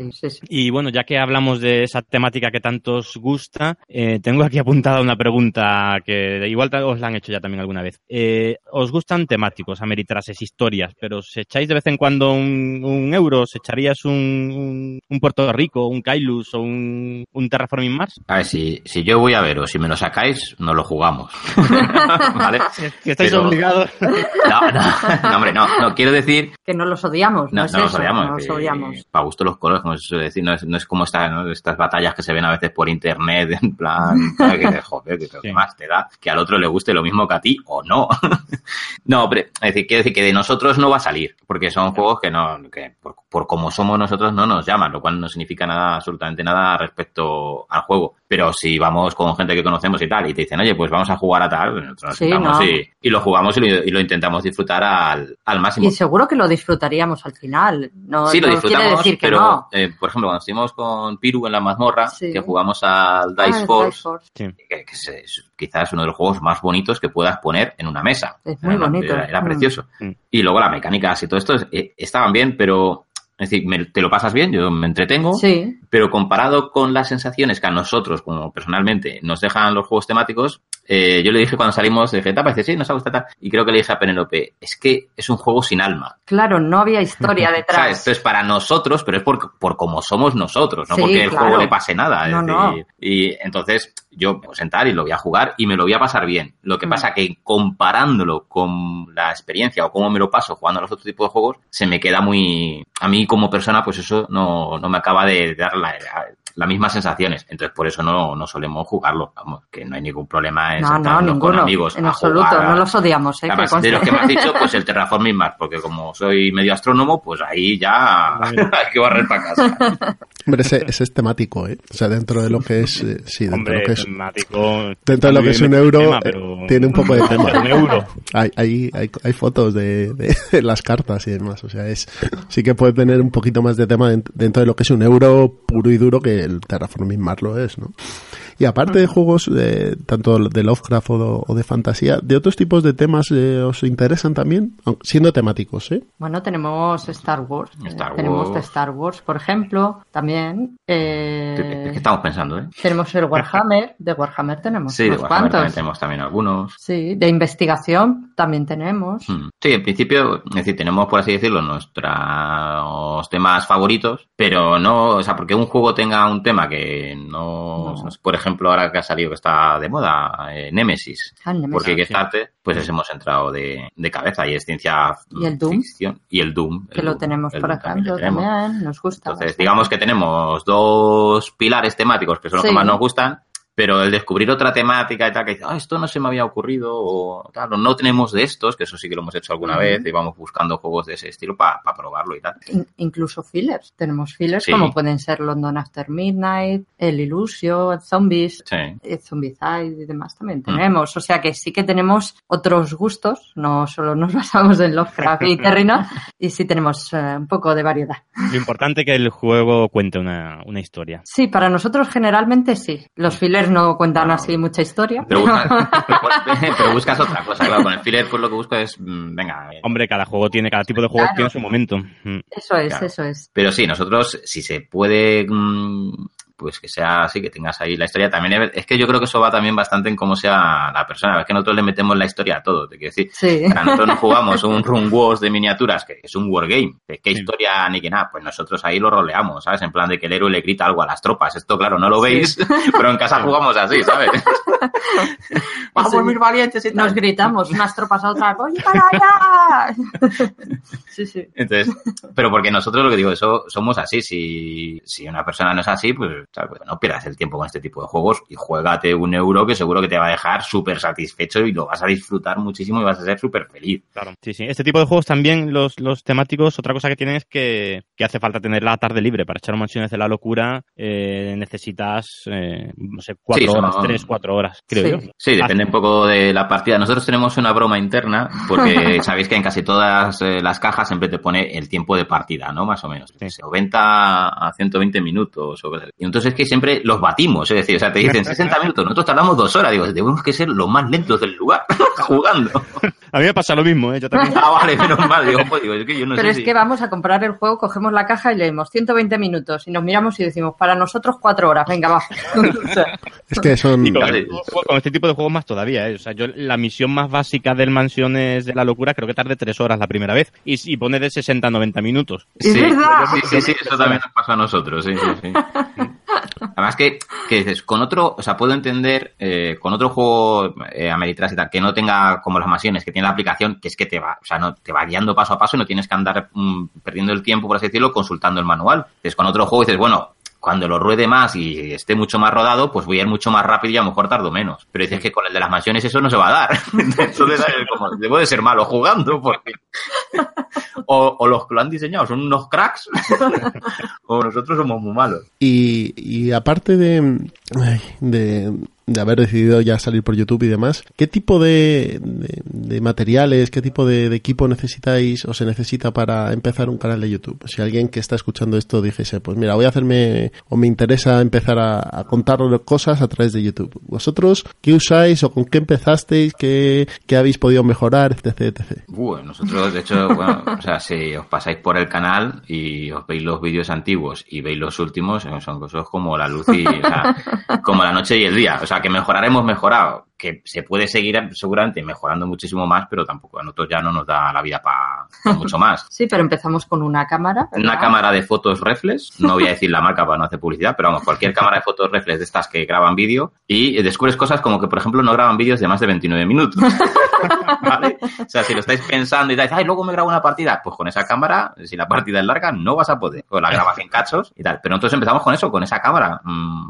Y bueno, ya que hablamos de esa temática que tanto os gusta, eh, tengo aquí apuntada una pregunta que igual os la han hecho ya también alguna vez. ¿Os gustan temáticos, ameritrases, historias, pero ¿os echáis de vez en cuando un, euro? ¿Os echarías un, un, Puerto Rico, un Kailus o un un, un Terraforming Mars? A ver, si, si yo voy a ver o si me lo sacáis, no lo jugamos. ¿Vale? Que estáis Pero- obligados. No, no, no, hombre, no, no, quiero decir Que no los odiamos, no, No, es no los odiamos. no los odiamos. Para gusto los colores, como se suele decir, no es, no es como esta, ¿no? estas batallas que se ven a veces por internet, en plan, que joder, que Sí. más te da que al otro le guste lo mismo que a ti o no. no, pero, es decir, quiero decir que de nosotros no va a salir, porque son juegos que no, que por, por como somos nosotros no nos llaman, lo cual no significa nada, absolutamente nada respecto al juego. Pero si vamos con gente que conocemos y tal, y te dicen, oye, pues vamos a jugar a tal, nosotros nos Sí, no. y, y lo jugamos y lo, y lo intentamos disfrutar al, al máximo. Y seguro que lo disfrutaríamos al final. No, Sí, lo no disfrutamos, quiere decir que pero, no. eh, por ejemplo, cuando estuvimos con Piru en la mazmorra, Sí. que jugamos al Ah, Dice el Force, Dice Force. Sí. que, que es, es quizás uno de los juegos más bonitos que puedas poner en una mesa. Es muy Era bonito. Era, era Mm. precioso. Mm. Y luego las mecánicas y todo esto eh, estaban bien, pero es decir, me- te lo pasas bien, yo me entretengo, Sí, pero comparado con las sensaciones que a nosotros, como personalmente, nos dejan los juegos temáticos, eh, yo le dije cuando salimos, dije, "Ta, parece, sí, nos ha gustado tal. Y creo que le dije a Penelope, es que es un juego sin alma. claro, no había historia ¿Sabes? detrás. Esto es para nosotros, pero es por, por cómo somos nosotros, no Sí, porque el claro. juego le pase nada. No, Y entonces yo me voy a sentar y lo voy a jugar y me lo voy a pasar bien. Lo que Mm. pasa que comparándolo con la experiencia o cómo me lo paso jugando a los otros tipos de juegos, se me queda muy... A mí como persona, pues eso no, no me acaba de dar la- las mismas sensaciones. Entonces por eso no, no solemos jugarlo. Vamos, que no hay ningún problema en No, con amigos en absoluto, jugar no los odiamos, ¿eh? Además, de los que me has dicho, pues el Terraforming Mars, porque como soy medio astrónomo, pues ahí ya hay que barrer para casa. Hombre, ese, ese es temático, ¿eh? O sea, dentro de lo que es, eh, sí, dentro Hombre, de lo que es, temático. dentro de lo que es un euro, tema, eh, pero- tiene un poco de tema. Un euro. Hay, hay, hay, hay fotos de, de las cartas y demás. O sea, es sí que puede tener un poquito más de tema dent- dentro de lo que es un euro puro y duro que el Terraforming Mars lo es, ¿no? Y aparte de juegos eh, tanto de Lovecraft o, o de fantasía, ¿de otros tipos de temas eh, os interesan también? Siendo temáticos, ¿eh? Bueno, tenemos Star Wars. eh, Star Tenemos Wars. de Star Wars, por ejemplo, también. eh, Es que estamos pensando, ¿eh? Tenemos el Warhammer. De Warhammer tenemos Sí, de Warhammer también tenemos también algunos. Sí, de investigación también tenemos. Hmm. Sí, en principio, es decir, tenemos, por así decirlo, nuestros temas favoritos, pero no, o sea, porque un juego tenga un tema que no, No. por ejemplo, ahora que ha salido que está de moda, eh, Nemesis, Ah, Nemesis. porque. Kickstarter, pues hemos entrado de, de cabeza y es ciencia ¿Y el Doom? ficción. Y el Doom. que el lo Doom, tenemos, el por Doom también ejemplo, lo tenemos. también. Nos gusta. Entonces, bastante. digamos que tenemos dos pilares temáticos que son los Sí. que más nos gustan, pero el descubrir otra temática y tal, que dice, ah, esto no se me había ocurrido, o tal, o no tenemos de estos, que eso sí que lo hemos hecho alguna vez, y vamos buscando juegos de ese estilo para probarlo y tal. In- incluso fillers. Tenemos fillers Sí. como pueden ser London After Midnight, El Illusio, Zombies, Sí. eh, Zombicide y demás también Mm. tenemos. O sea que sí que tenemos otros gustos, no solo nos basamos en Lovecraft y Terrina, y sí tenemos eh, un poco de variedad. Lo importante es que el juego cuente una, una historia. Sí, para nosotros generalmente sí. Los fillers no cuentan No. así mucha historia. Pero, buscas, pero, pero buscas otra cosa, claro. Con el filler, pues lo que busco es, mm, venga. eh, Hombre, cada juego tiene, cada tipo de juego Claro. tiene su momento. Mm. Eso es, Claro. eso es. Pero sí, nosotros, si se puede, mm, pues que sea así, que tengas ahí la historia, también es- que yo creo que eso va también bastante en cómo sea la persona. Es que nosotros le metemos la historia a todo, te quiero decir. Sí. Para nosotros no jugamos un Run Wars de miniaturas, que es un wargame. ¿De qué Sí. historia ni que nada? Pues nosotros ahí lo roleamos, ¿sabes? En plan de que el héroe le grita algo a las tropas. Esto, claro, no lo veis, pero en casa jugamos así, ¿sabes? Vamos, Sí. mis valientes y tal. Nos gritamos unas tropas a otras, ¡oye, para allá! sí, sí. Entonces, pero porque nosotros lo que digo, eso somos así. Si, si una persona no es así, pues, ¿sabes? Pues no pierdas el tiempo con este tipo de juegos y juégate un euro que seguro que te va a dejar súper satisfecho y lo vas a disfrutar muchísimo y vas a ser súper feliz. Claro. Sí, sí. Este tipo de juegos también, los, los temáticos, otra cosa que tienen es que, que hace falta tener la tarde libre. Para echar mansiones de la locura eh, necesitas, eh, no sé, cuatro Sí, son- horas, tres, cuatro horas, creo Sí. yo. Sí, depende un poco de la partida. Nosotros tenemos una broma interna porque sabéis que en casi todas eh, las cajas siempre te pone el tiempo de partida, ¿no? Más o menos. Sí. 90 a 120 minutos. Y entonces es que siempre los batimos, es decir, o sea, te dicen 60 minutos, nosotros tardamos dos horas. Digo, tenemos que ser los más lentos del lugar jugando. A mí me pasa lo mismo, ¿eh? Yo también. Ah, vale, menos mal. Digo, pues, digo, es que yo no Pero sé es si- que vamos a comprar el juego, cogemos la caja y leemos 120 minutos y nos miramos y decimos, para nosotros cuatro horas, venga, va. Es que son... Y con, el- con este tipo de juegos más todavía, ¿eh? O sea, yo la misión más básica del Mansiones de la Locura creo que tardé tres horas la primera vez y, y pone de 60 a 90 minutos. Es Sí, verdad. Sí, sí, sí, eso también nos pasa a nosotros, sí, sí, sí. Además que, que dices, con otro, o sea, puedo entender, eh, con otro juego eh, Ameritrash y tal, que no tenga como las mansiones, que tiene la aplicación, que es que te va, o sea, no, te va guiando paso a paso y no tienes que andar mm, perdiendo el tiempo, por así decirlo, consultando el manual. Entonces, con otro juego dices, bueno, cuando lo ruede más y esté mucho más rodado, pues voy a ir mucho más rápido y a lo mejor tardo menos. Pero dices que con el de las mansiones eso no se va a dar. Entonces, como, debo de ser malo jugando porque... o, o, los que lo han diseñado son unos cracks o nosotros somos muy malos. Y, y aparte de, de, de haber decidido ya salir por YouTube y demás, ¿qué tipo de, de, materiales, qué tipo de, equipo necesitáis o se necesita para empezar un canal de YouTube? Si alguien que está escuchando esto dijese, pues mira, voy a hacerme o me interesa empezar a, a contar cosas a través de YouTube. ¿Vosotros qué usáis o con qué empezasteis? ¿Qué, qué habéis podido mejorar? Etc, etc. Bueno, nosotros, de hecho, bueno, o sea, si os pasáis por el canal y os veis los vídeos antiguos y veis los últimos, son cosas como la luz y, o sea, como la noche y el día. O sea, que mejorar hemos mejorado, que se puede seguir seguramente mejorando muchísimo más, pero tampoco a nosotros ya no nos da la vida para pa mucho más. sí, pero empezamos con una cámara. ¿verdad? Una cámara de fotos reflex, no voy a decir la marca para no hacer publicidad, pero vamos, cualquier cámara de fotos reflex de estas que graban vídeo y descubres cosas como que, por ejemplo, no graban vídeos de más de 29 minutos. ¿Vale? O sea, si lo estáis pensando y tal, ay, luego me grabo una partida, pues con esa cámara, si la partida es larga, no vas a poder. O la grabas en cachos y tal. Pero nosotros empezamos con eso, con esa cámara.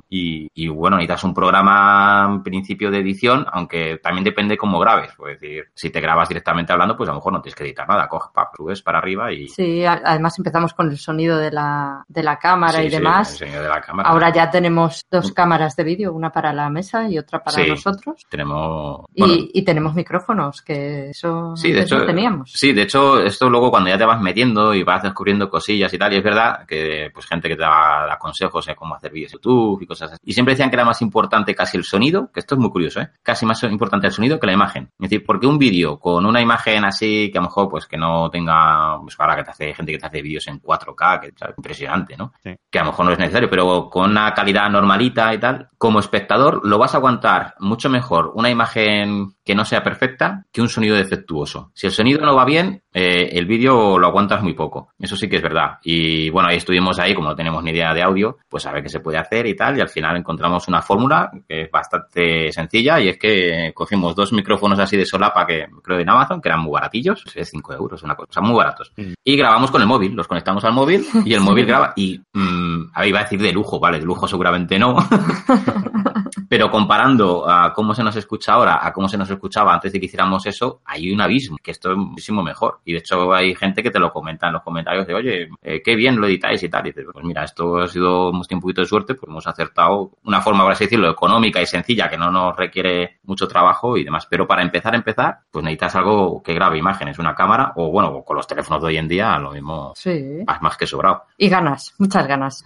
Y, y bueno, necesitas un programa en principio de edición, aunque también depende cómo grabes. Es decir, si te grabas directamente hablando, pues a lo mejor no tienes que editar nada. Coges, subes para arriba y... Sí, además empezamos con el sonido de la, de la cámara sí, y demás. El sonido de la cámara. Ahora ya tenemos dos cámaras de vídeo, una para la mesa y otra para sí, nosotros. Tenemos... Bueno, y, y, tenemos micrófonos, que eso, sí, de eso hecho, teníamos. Sí, de hecho, esto luego cuando ya te vas metiendo y vas descubriendo cosillas y tal, y es verdad que pues gente que te da, da consejos de cómo hacer vídeos YouTube y cosas así. Y siempre decían que era más importante casi el sonido, que esto es muy curioso, ¿eh? Casi más importante el sonido que la imagen. Es decir, porque un vídeo con una imagen así que a lo mejor pues que no tenga, pues ahora que te hace gente que te hace vídeos en 4K, que es impresionante, ¿no? Sí. Que a lo mejor no es necesario, pero con una calidad normalita y tal, como espectador lo vas a aguantar mucho mejor una imagen que no sea perfecta que un sonido defectuoso. Si el sonido no va bien, eh, el vídeo lo aguantas muy poco. Eso sí que es verdad. Y bueno, ahí estuvimos ahí, como no tenemos ni idea de audio, pues a ver qué se puede hacer y tal. Y al final encontramos una fórmula que es bastante sencilla y es que cogimos dos micrófonos así de solapa que creo en Amazon, que eran muy baratillos, 5 euros, una cosa, o sea, muy baratos. Mm. Y grabamos con el móvil, los conectamos al móvil y el móvil graba. Y mmm, a ver, iba a decir de lujo, vale, de lujo seguramente no. Pero comparando a cómo se nos escucha ahora a cómo se nos escuchaba antes de que hiciéramos eso, hay un abismo, que esto es muchísimo mejor. Y de hecho hay gente que te lo comenta en los comentarios de, oye, eh, qué bien lo editáis y tal. Y dices, pues mira, esto ha sido, un poquito de suerte, pues hemos acertado una forma, por así decirlo, económica y sencilla, que no nos requiere mucho trabajo y demás. Pero para empezar a empezar, pues necesitas algo que grabe imágenes, una cámara, o bueno, con los teléfonos de hoy en día, lo mismo, sí. más, más que sobrado. Y ganas, muchas ganas.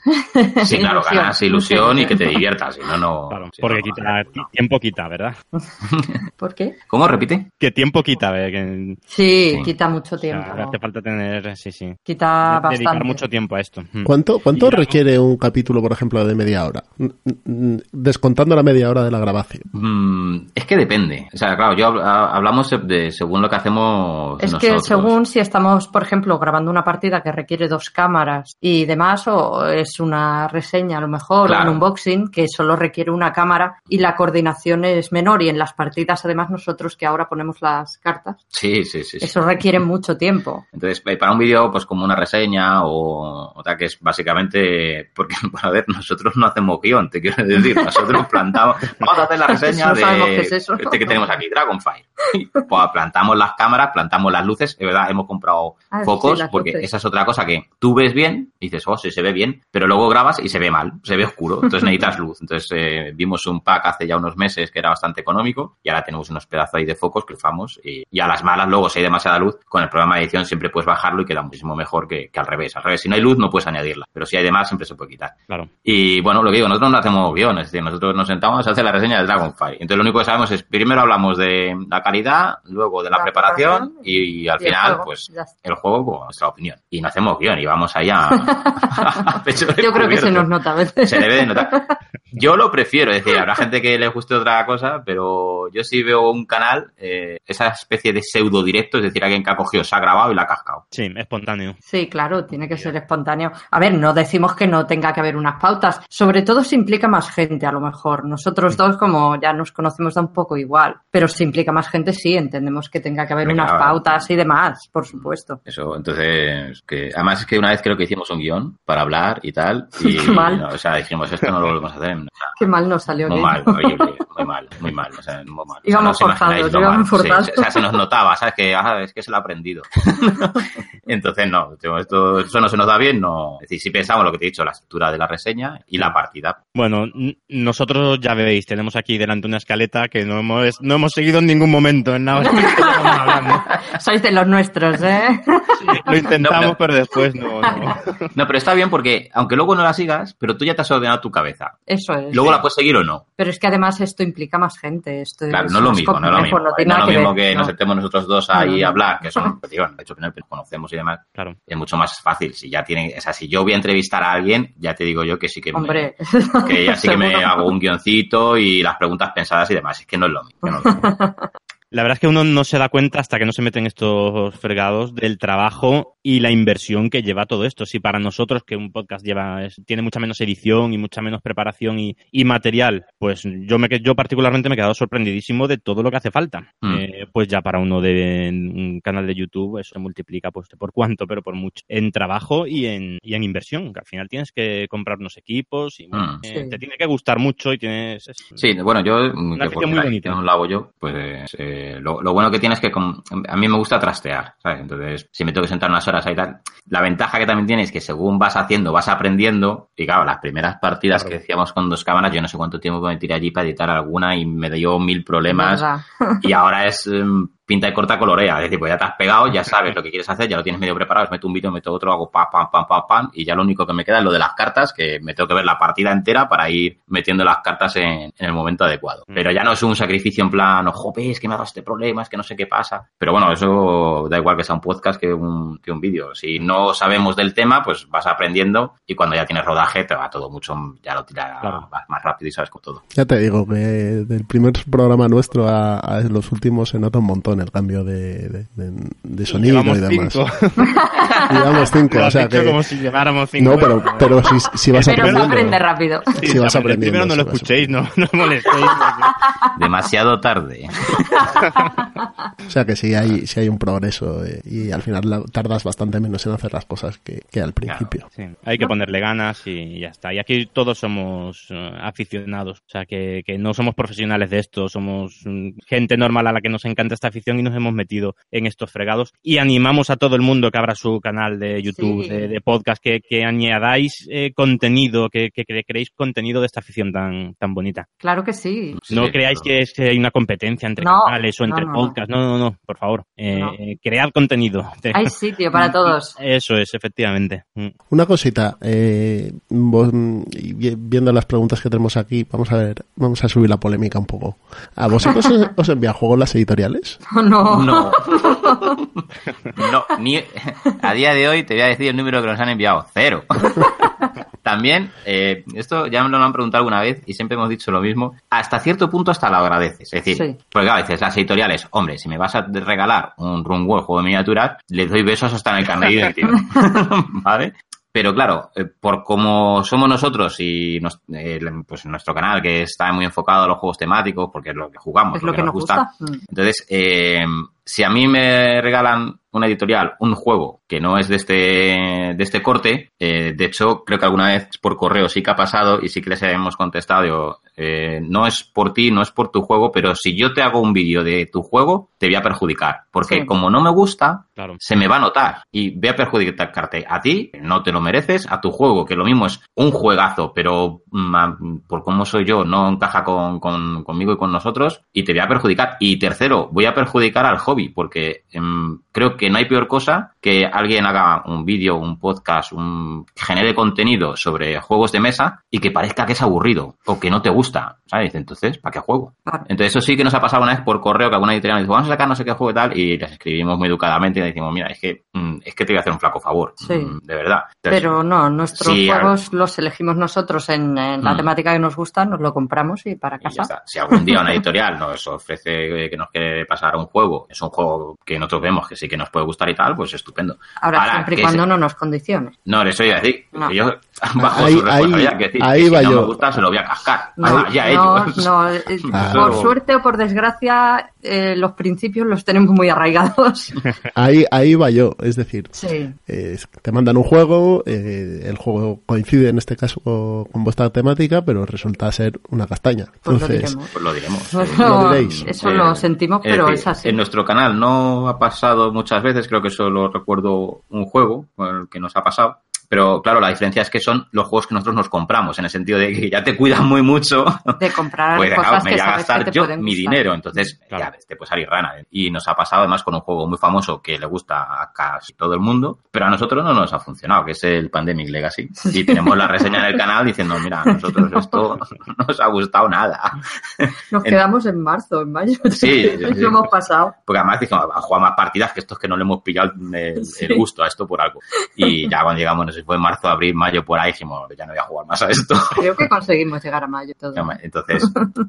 Sí, claro, ilusión. ganas, ilusión y que te diviertas, si no, no. Claro, porque no, quita, no. tiempo quita, ¿verdad? ¿Por qué? ¿Cómo repite? ¿Qué tiempo quita? ¿eh? Que... Sí, sí, quita mucho tiempo. O sea, hace falta tener, sí, sí. Quita bastante. Dedicar mucho tiempo a esto. ¿Cuánto, cuánto requiere un capítulo, por ejemplo, de media hora? Descontando la media hora de la grabación. Mm, es que depende. O sea, claro, yo hablamos de según lo que hacemos Es nosotros. que según si estamos, por ejemplo, grabando una partida que requiere dos cámaras y demás, o es una reseña a lo mejor, Claro. o un unboxing que solo requiere una cámara y la coordinación es menor. Y en las partidas, además, nosotros que ahora ponemos las cartas, Sí, sí, sí. sí. eso requiere mucho tiempo. Entonces, eh, para un vídeo, pues como una reseña o otra que es básicamente, porque, a ver, nosotros no hacemos guion, te quiero decir, nosotros plantamos, vamos a hacer la reseña No de qué es eso. este que tenemos aquí, Dragonfire. Pues plantamos las cámaras, plantamos las luces, es verdad, hemos comprado Ah, focos, porque luces. esa es otra cosa que tú ves bien, y dices, oh, sí, se ve bien, pero luego grabas y se ve mal, se ve oscuro, entonces necesitas luz. Entonces, eh, vimos un pack hace ya unos meses que era bastante económico, y ahora tenemos unos pedazos ahí de focos que usamos, y, y a las malas, luego, si hay demasiada luz, con el programa de edición siempre puedes bajarlo y queda muchísimo mejor que, que al revés. Al revés, si no hay luz, no puedes añadirla, pero si hay de más, siempre se puede quitar. Claro. Y bueno, lo que digo, nosotros no hacemos guiones, es decir, nosotros nos sentamos a hacer la reseña de Dragonfire. Entonces lo único que sabemos es, primero hablamos de la calidad, luego de la, La preparación preparación y, al y final, pues, el juego con nuestra opinión. Y no hacemos guion y vamos allá a pecho Yo creo que se nos nota a veces. Se debe de notar. Yo lo prefiero, es decir, habrá gente que le guste otra cosa, pero yo sí veo un canal, eh, esa especie de pseudo directo, es decir, alguien que ha cogido, se ha grabado y la ha cascado. Sí, espontáneo. Sí, claro, tiene que ser espontáneo. A ver, no decimos que no tenga que haber unas pautas, sobre todo si implica más gente, a lo mejor. Nosotros dos, como ya nos conocemos, da un poco igual, pero si implica más gente, sí, entendemos que tenga que haber unas pautas y demás, por supuesto. Eso, entonces, que además es que una vez creo que hicimos un guion para hablar y tal, y, mal. o sea, dijimos, esto no lo volvemos a hacer. Qué mal nos salió. muy aquello. mal, horrible, muy mal, muy mal, o sea, muy mal. Íbamos o sea, no íbamos. Sí, o se nos notaba, ¿sabes? Que ah, es que se lo ha aprendido. Entonces, no, esto, eso no se nos da bien, no. Es decir, si pensamos lo que te he dicho, la estructura de la reseña y la partida. Bueno, nosotros ya veis, tenemos aquí delante una escaleta que no hemos, no hemos seguido en ningún momento en nada. Hablando. Sois de los nuestros, ¿eh? Lo intentamos, No, no. pero después no. no. No, pero está bien porque, aunque luego no la sigas, pero tú ya te has ordenado tu cabeza. Eso es. Luego la puedes seguir o no. Pero es que además esto implica más gente. Esto Claro, es no es lo mismo, no es lo mismo. no tiene No nada lo que mismo ver, que no. nos sentemos nosotros dos ahí No, no. a hablar, que son, pues, digo, de hecho, que nos conocemos y demás. Claro. Es mucho más fácil. Si ya tiene, o sea, si yo voy a entrevistar a alguien, ya te digo yo que sí que me- Hombre, que ya sí que me hago un guioncito y las preguntas pensadas y demás. Es que no es lo mismo. que no es lo mismo. La verdad es que uno no se da cuenta hasta que no se meten estos fregados del trabajo y la inversión que lleva todo esto. Si para nosotros, que un podcast lleva es- tiene mucha menos edición y mucha menos preparación y, y material, pues yo me que- yo particularmente me he quedado sorprendidísimo de todo lo que hace falta. Mm. Eh, pues ya para uno de un canal de YouTube eso se multiplica pues por cuánto, pero por mucho en trabajo y en, y en inversión. Que al final tienes que comprar unos equipos y Mm. eh, Sí. te tiene que gustar mucho y tienes es- Sí, bueno, yo, mm, que muy la bonita. la hago yo, pues eh, lo, lo bueno que tiene es que con- a mí me gusta trastear, ¿sabes? Entonces, si me tengo que sentar unas horas ahí tal, la ventaja que también tiene es que según vas haciendo, vas aprendiendo, y claro, las primeras partidas Claro. que decíamos con dos cámaras, yo no sé cuánto tiempo me tiré allí para editar alguna y me dio mil problemas, y ahora es em, pinta y corta colorea. Es decir, pues ya te has pegado, ya sabes lo que quieres hacer, ya lo tienes medio preparado, meto un vídeo, meto otro, hago pam, pam, pam, pam, pam, y ya lo único que me queda es lo de las cartas, que me tengo que ver la partida entera para ir metiendo las cartas en, en el momento adecuado. Mm. Pero ya no es un sacrificio en plan, ojo, es que me ha dado este problema, es que no sé qué pasa. Pero bueno, eso da igual que sea un podcast que un, que un vídeo. Si no sabemos del tema, pues vas aprendiendo y cuando ya tienes rodaje te va todo mucho, ya lo tiras Claro. más rápido y sabes con todo. Ya te digo que del primer programa nuestro a, a los últimos se nota un montón el cambio de, de, de- de sonido Llevamos y demás. cinco. Llevamos cinco, Lo o sea dicho que... como si lleváramos cinco. No, pero, pero si, si vas Pero aprendiendo... aprende rápido. Sí, si vas aprendiendo, Primero no lo escuchéis, no, no molestéis. porque- Demasiado tarde. O sea que sí hay, sí hay un progreso eh, y al final la- tardas bastante menos en hacer las cosas que, que al principio. Sí, hay que ponerle ganas y ya está. Y aquí todos somos eh, aficionados, o sea que, que no somos profesionales de esto, somos mm, gente normal a la que nos encanta esta afición y nos hemos metido en estos fregados. Y animamos a todo el mundo que abra su canal de YouTube, Sí. de, de podcast, que, que añadáis eh, contenido, que, que cre- creéis contenido de esta afición tan, tan bonita. Claro que sí. No Sí, creáis que, es que hay una competencia entre No, canales o entre no, no. podcasts. No, no, no, por favor. Eh, No. eh, cread contenido. Hay sitio para todos. Eso es, efectivamente. Mm. Una cosita, eh, vos, mm, viendo las preguntas que tenemos aquí, vamos a ver, vamos a subir la polémica un poco. ¿A vosotros os, os envían juegos las editoriales? No. No. No, ni a día de hoy te voy a decir el número que nos han enviado, cero. También, eh, esto ya me lo han preguntado alguna vez y siempre hemos dicho lo mismo, hasta cierto punto hasta lo agradeces. Es decir, Sí. porque claro, dices, las editoriales, hombre, si me vas a regalar un Runwell juego de miniaturas, le doy besos hasta en el carnet de identidad. ¿Vale? Pero claro, eh, por como somos nosotros y nos- eh, pues nuestro canal que está muy enfocado a los juegos temáticos, porque es lo que jugamos, Es lo que nos gusta. Mm. entonces, eh, si a mí me regalan una editorial, un juego que no es de este, de este corte, eh, de hecho, creo que alguna vez por correo sí que ha pasado y sí que les hemos contestado, digo, eh, no es por ti, no es por tu juego, pero si yo te hago un vídeo de tu juego, te voy a perjudicar. Porque Sí. como no me gusta, Claro. se me va a notar y voy a perjudicarte a ti, no te lo mereces, a tu juego, que lo mismo es un juegazo, pero mm, por cómo soy yo, no encaja con, con- conmigo y con nosotros, y te voy a perjudicar. Y tercero, voy a perjudicar al hobby, porque em, creo que no hay peor cosa que alguien haga un vídeo, un podcast, un genere contenido sobre juegos de mesa y que parezca que es aburrido o que no te gusta, ¿sabes? Entonces, ¿para qué juego? Entonces, eso sí que nos ha pasado una vez por correo que alguna editorial nos dice, vamos a sacar no sé qué juego y tal, y les escribimos muy educadamente y decimos, mira, es que, mm, es que te voy a hacer un flaco favor, mm, de verdad. Pero no, nuestros juegos los elegimos nosotros en, la mm. temática que nos gusta, nos lo compramos y para casa. si algún día una editorial nos ofrece que nos quiere pasar un juego, es un juego que nosotros vemos que sí que nos puede gustar y tal, pues estupendo. Ahora, siempre y cuando no nos condicione. No, eso iba a decir. Yo, bajo su responsabilidad, que decir, ahí va si no me gusta, se lo voy a cascar. No, ya no, no, eh, por suerte o por desgracia, eh, los principios los tenemos muy arraigados. ahí, ahí va yo, es decir, te mandan un juego, eh, el juego coincide en este caso con vuestra temática, pero resulta ser una castaña. Pues Entonces, pues lo diremos. Pues lo diréis. Eso lo sentimos, pero es, así. En nuestro canal no ha pasado muchas veces, creo que solo recuerdo un juego que nos ha pasado, pero claro, la diferencia es que son los juegos que nosotros nos compramos, en el sentido de que ya te cuidan muy mucho. De comprar pues, cosas me voy a gastar yo mi dinero. Entonces, ya te puede salir rana. Y nos ha pasado además con un juego muy famoso que le gusta a casi todo el mundo, pero a nosotros no nos ha funcionado, que es el Pandemic Legacy. Y tenemos la reseña en el canal diciendo, mira, a nosotros esto no nos ha gustado nada. Nos quedamos en marzo, en mayo. Sí, eso hemos pasado. Porque además dijimos, a jugar más partidas que estos que no le hemos pillado el, gusto a esto por algo. Y ya cuando llegamos, fue en marzo, abril, mayo, por ahí, dijimos, ya no voy a jugar más a esto. Creo que conseguimos llegar a mayo todo. Entonces,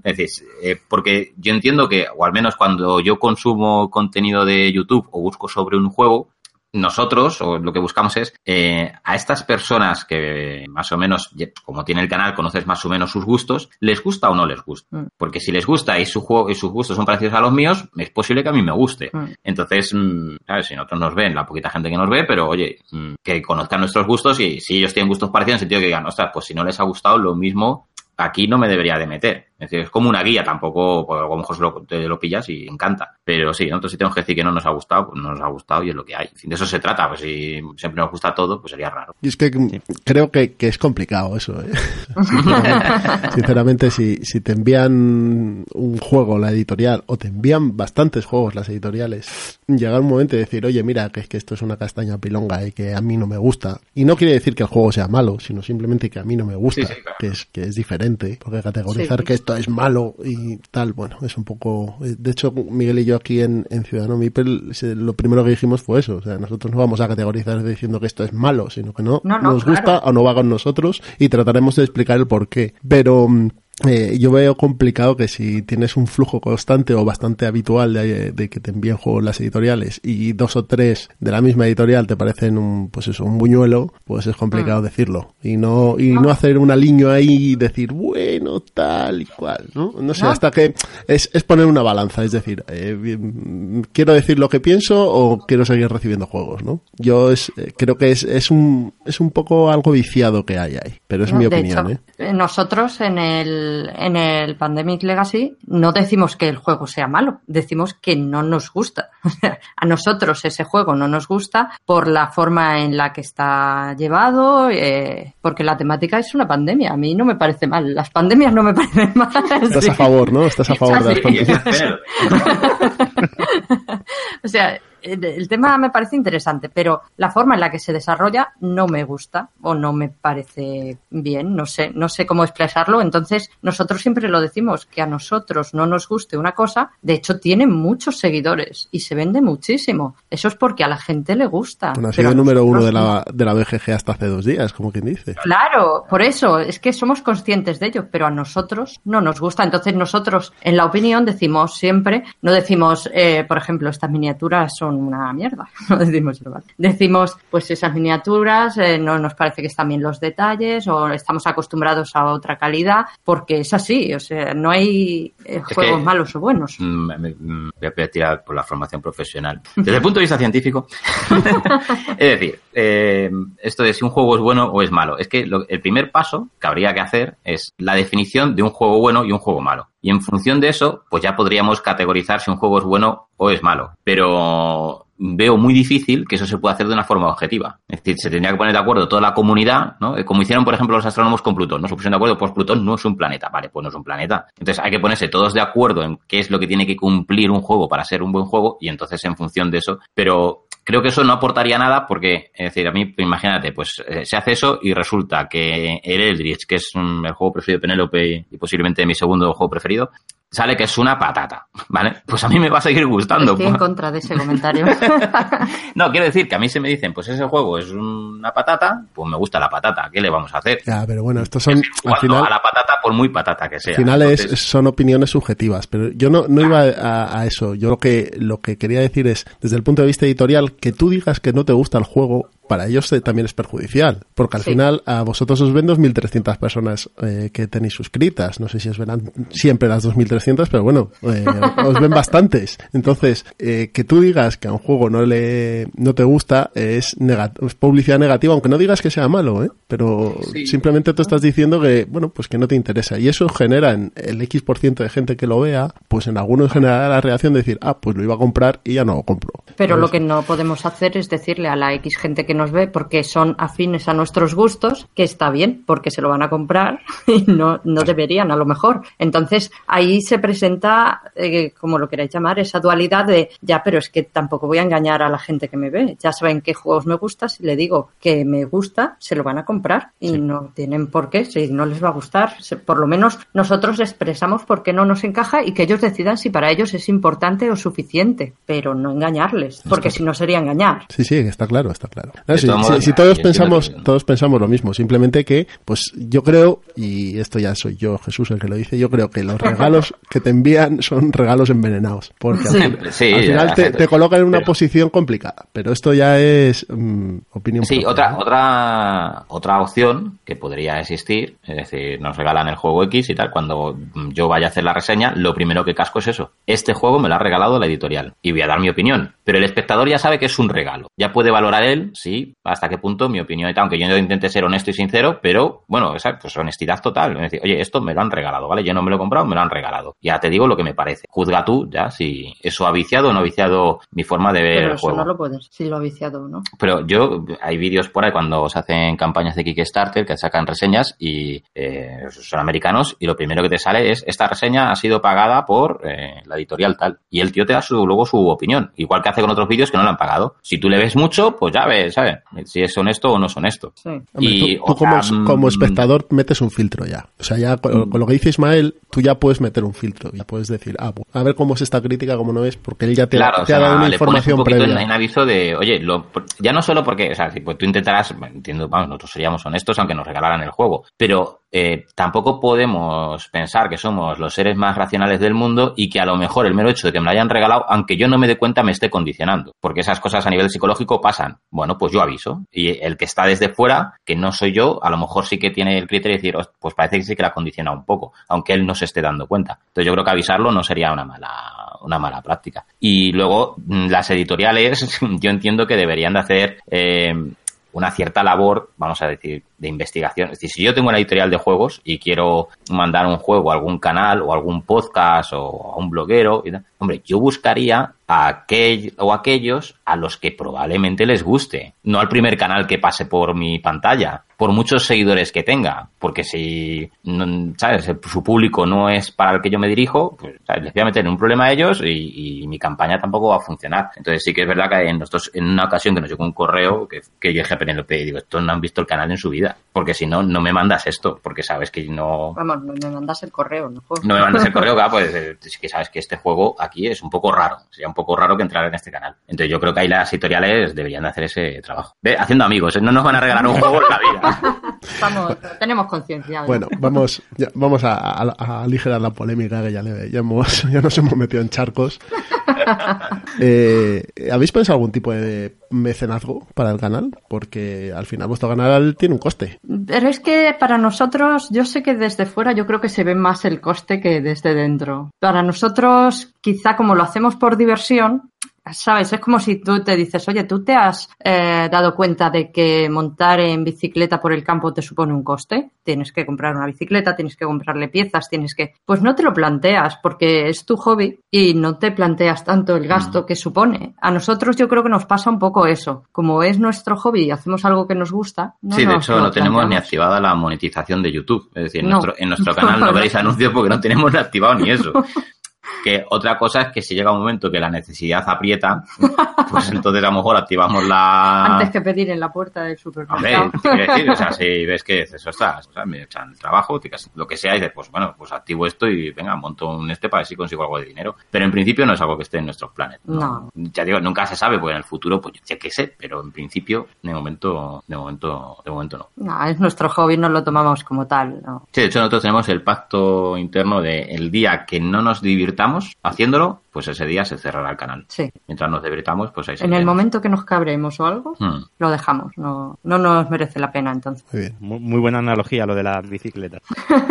es decir, eh, porque yo entiendo que, o al menos cuando yo consumo contenido de YouTube o busco sobre un juego, nosotros, o lo que buscamos es, eh, a estas personas que más o menos, como tiene el canal, conoces más o menos sus gustos, ¿les gusta o no les gusta? Mm. Porque si les gusta y su juego y sus gustos son parecidos a los míos, es posible que a mí me guste. Mm. Entonces, mm, ¿sabes? Si nosotros nos ven, la poquita gente que nos ve, pero oye, que conozcan nuestros gustos y si ellos tienen gustos parecidos, en el sentido que digan, ostras, pues si no les ha gustado lo mismo, aquí no me debería de meter. Es decir, es como una guía, tampoco, pues a lo mejor lo, te lo pillas y encanta. Pero sí, nosotros si tenemos que decir que no nos ha gustado, pues no nos ha gustado y es lo que hay. De eso se trata, pues si siempre nos gusta todo, pues sería raro. Y es que creo que, es complicado eso. ¿eh? Sinceramente, si, si te envían un juego la editorial o te envían bastantes juegos las editoriales, llega un momento de decir, oye, mira, que es que esto es una castaña pilonga y que a mí no me gusta. Y no quiere decir que el juego sea malo, sino simplemente que a mí no me gusta, que, es, que es diferente. Porque categorizar que esto es malo y tal, bueno, es un poco... Eh, de hecho, Miguel y yo aquí en, en Ciudadano Mipel, lo primero que dijimos fue eso, o sea, nosotros no vamos a categorizar diciendo que esto es malo, sino que no, nos gusta o no va con nosotros y trataremos de explicar el por qué. Pero mm, eh, yo veo complicado que si tienes un flujo constante o bastante habitual de, que te envíen juegos las editoriales y dos o tres de la misma editorial te parecen un, pues eso, un buñuelo, pues es complicado mm. decirlo. Y no, y no hacer un aliño ahí y decir, bueno, tal y cual, ¿no? No sé, hasta que es, es poner una balanza, es decir, eh, quiero decir lo que pienso o quiero seguir recibiendo juegos, ¿no? Yo es, eh, creo que es, es un, es un poco algo viciado que hay ahí, pero es mi opinión, ¿eh? Nosotros en el en el Pandemic Legacy no decimos que el juego sea malo, decimos que no nos gusta. a nosotros ese juego no nos gusta por la forma en la que está llevado, eh, porque la temática es una pandemia. A mí no me parece mal. Las pandemias no me parecen mal. Estás a favor, ¿no? Estás a favor de las pandemias. o sea, el tema me parece interesante, pero la forma en la que se desarrolla no me gusta o no me parece bien, no sé, no sé cómo expresarlo. Entonces, nosotros siempre lo decimos, que a nosotros no nos guste una cosa, de hecho tiene muchos seguidores y se vende muchísimo. Eso es porque a la gente le gusta. ha sido el número uno de la, de la BGG hasta hace dos días, como quien dice. Claro, por eso, es que somos conscientes de ello, pero a nosotros no nos gusta. Entonces, nosotros, en la opinión, decimos siempre, no decimos, eh, por ejemplo, estas miniaturas son una mierda, no decimos Decimos, pues esas miniaturas, eh, no nos parece que están bien los detalles o estamos acostumbrados a otra calidad, porque es así, o sea, no hay eh, juegos malos o buenos. Mm, me, voy a tirar por la formación profesional. Desde el punto de vista científico, es decir, eh, esto de si un juego es bueno o es malo, es que el primer paso que habría que hacer es la definición de un juego bueno y un juego malo. Y en función de eso, pues ya podríamos categorizar si un juego es bueno o es malo. Pero veo muy difícil que eso se pueda hacer de una forma objetiva. Es decir, se tendría que poner de acuerdo toda la comunidad, ¿no? Eh, como hicieron, por ejemplo, los astrónomos con Plutón, ¿no? Se pusieron de acuerdo, pues Plutón no es un planeta. Vale, pues no es un planeta. Entonces hay que ponerse todos de acuerdo en qué es lo que tiene que cumplir un juego para ser un buen juego y entonces en función de eso. Pero creo que eso no aportaría nada porque, es decir, a mí, imagínate, pues eh, se hace eso y resulta que el Eldritch, que es el juego preferido de Penélope y posiblemente mi segundo juego preferido, sale que es una patata, ¿vale? Pues a mí me va a seguir gustando. Estoy en contra de ese comentario. no, quiero decir que a mí se me dicen, pues ese juego es una patata, pues me gusta la patata, ¿qué le vamos a hacer? Ya, pero bueno, estos son al final a la patata por muy patata que sea. Al final son opiniones subjetivas, pero yo no, no iba a, eso. Yo lo que lo que quería decir es, desde el punto de vista editorial, que tú digas que no te gusta el juego para ellos también es perjudicial, porque al final a vosotros os ven 2.300 personas eh, que tenéis suscritas. No sé si os verán siempre las 2.300, pero bueno, eh, os ven bastantes. Entonces, eh, que tú digas que a un juego no le no te gusta es, es publicidad negativa, aunque no digas que sea malo, ¿eh? pero simplemente tú estás diciendo que, bueno, pues que no te interesa. Y eso genera en el X% por ciento de gente que lo vea, pues en algunos generará la reacción de decir, ah, pues lo iba a comprar y ya no lo compro. Pero lo que no podemos hacer es decirle a la X gente que nos ve porque son afines a nuestros gustos, que está bien, porque se lo van a comprar y no, no deberían a lo mejor. Entonces ahí se presenta, eh, como lo queráis llamar, esa dualidad de, ya, pero es que tampoco voy a engañar a la gente que me ve. Ya saben qué juegos me gustan, si le digo que me gusta, se lo van a comprar y no tienen por qué, si no les va a gustar. Por lo menos nosotros expresamos por qué no nos encaja y que ellos decidan si para ellos es importante o suficiente, pero no engañarles, porque si no sería engañar. Sí, sí, está claro, está claro si, todos pensamos, todos pensamos lo mismo, simplemente que, pues yo creo, y esto ya soy yo, Jesús, el que lo dice, yo creo que los regalos que te envían son regalos envenenados, porque al, final te, colocan en una posición complicada, pero esto ya es mm, opinión. Sí, otra, otra, otra opción que podría existir, es decir, nos regalan el juego X y tal, cuando yo vaya a hacer la reseña, lo primero que casco es eso. Este juego me lo ha regalado la editorial y voy a dar mi opinión, pero el espectador ya sabe que es un regalo, ya puede valorar él, sí, hasta qué punto mi opinión, aunque yo no intente ser honesto y sincero, pero bueno, esa pues honestidad total. Es decir, oye, esto me lo han regalado, ¿vale? Yo no me lo he comprado, me lo han regalado. Ya te digo lo que me parece. Juzga tú ya si eso ha viciado o no ha viciado mi forma de ver pero el eso no lo puedes, si lo ha viciado o no. Pero yo, hay vídeos por ahí cuando se hacen campañas de Kickstarter que sacan reseñas y eh, son americanos y lo primero que te sale es esta reseña ha sido pagada por eh, la editorial tal. Y el tío te da su, luego su opinión, igual que hace con otros vídeos que no lo han pagado. Si tú le ves mucho, pues ya ves, ¿sabes? Si es honesto o no es honesto. y, tú, como, espectador metes un filtro ya. O sea, ya con, lo que dice Ismael, tú ya puedes meter un filtro. Ya puedes decir, ah, pues, a ver cómo es esta crítica, cómo no es, porque él ya te, ha dado una información un previa. En, aviso de, oye, ya no solo porque, o sea, si pues tú intentarás, entiendo, vamos, nosotros seríamos honestos aunque nos regalaran el juego, pero eh, tampoco podemos pensar que somos los seres más racionales del mundo y que a lo mejor el mero hecho de que me lo hayan regalado, aunque yo no me dé cuenta, me esté condicionando. Porque esas cosas a nivel psicológico pasan. Bueno, pues yo aviso. Y el que está desde fuera, que no soy yo, a lo mejor sí que tiene el criterio de decir, pues parece que sí que la condiciona un poco, aunque él no se esté dando cuenta. Entonces yo creo que avisarlo no sería una mala, una mala práctica. Y luego, mm, las editoriales, yo entiendo que deberían de hacer eh, una cierta labor, vamos a decir, de investigación. Es decir, si yo tengo una editorial de juegos y quiero mandar un juego a algún canal o algún podcast o a un bloguero, hombre, yo buscaría a aquel o aquellos a los que probablemente les guste, no al primer canal que pase por mi pantalla, por muchos seguidores que tenga, porque si, ¿sabes? Su público no es para el que yo me dirijo, pues les voy a meter en un problema a ellos y, mi campaña tampoco va a funcionar. Entonces sí que es verdad que en, nosotros, en una ocasión que nos llegó un correo que, que yo dije a Penelope digo, estos no han visto el canal en su vida porque si no, no me mandas esto, porque sabes que no... Vamos, no me mandas el correo, ¿no? No me mandas el correo, claro, pues eh, es que sabes que este juego aquí es un poco raro, sería un poco raro que entrar en este canal. Entonces yo creo que ahí las editoriales deberían de hacer ese trabajo. Ve, haciendo amigos, ¿eh? no nos van a regalar un juego en la vida. Estamos, tenemos conciencia. Bueno, vamos, vamos a, aligerar la polémica que ya, le, ya, hemos, ya nos hemos metido en charcos. Eh, ¿Habéis pensado algún tipo de mecenazgo para el canal? Porque al final vuestro canal tiene un coste. Pero es que para nosotros, yo sé que desde fuera yo creo que se ve más el coste que desde dentro. Para nosotros, quizá como lo hacemos por diversión, ¿sabes? Es como si tú te dices, oye, ¿tú te has eh, dado cuenta de que montar en bicicleta por el campo te supone un coste? Tienes que comprar una bicicleta, tienes que comprarle piezas, tienes que... Pues no te lo planteas porque es tu hobby y no te planteas tanto el gasto que supone. A nosotros yo creo que nos pasa un poco eso. Como es nuestro hobby y hacemos algo que nos gusta. No sí, de hecho no tenemos ni activada la monetización de YouTube. Es decir, en, nuestro, en nuestro canal no veréis anuncios porque no tenemos activado ni eso. Que otra cosa es que si llega un momento que la necesidad aprieta, pues entonces a lo mejor activamos la... Antes que pedir en la puerta del supermercado. Hombre, decir, o sea, si ves que eso está, o sea, me echan trabajo, lo que sea, y dices, pues bueno, pues activo esto y venga, monto un este para ver si consigo algo de dinero. Pero en principio no es algo que esté en nuestros planes. No. Ya digo, nunca se sabe, porque en el futuro, pues ya que sé, pero en principio, de momento, de momento, de momento no. No, es nuestro hobby, no lo tomamos como tal, no. Sí, de hecho nosotros tenemos el pacto interno de el día que no nos divirtamos, haciéndolo, pues ese día se cerrará el canal. Sí. Mientras nos debilitamos, pues ahí se En el momento que nos cabremos o algo, hmm. lo dejamos. No, no nos merece la pena entonces. Muy bien. Muy, buena analogía lo de la bicicleta.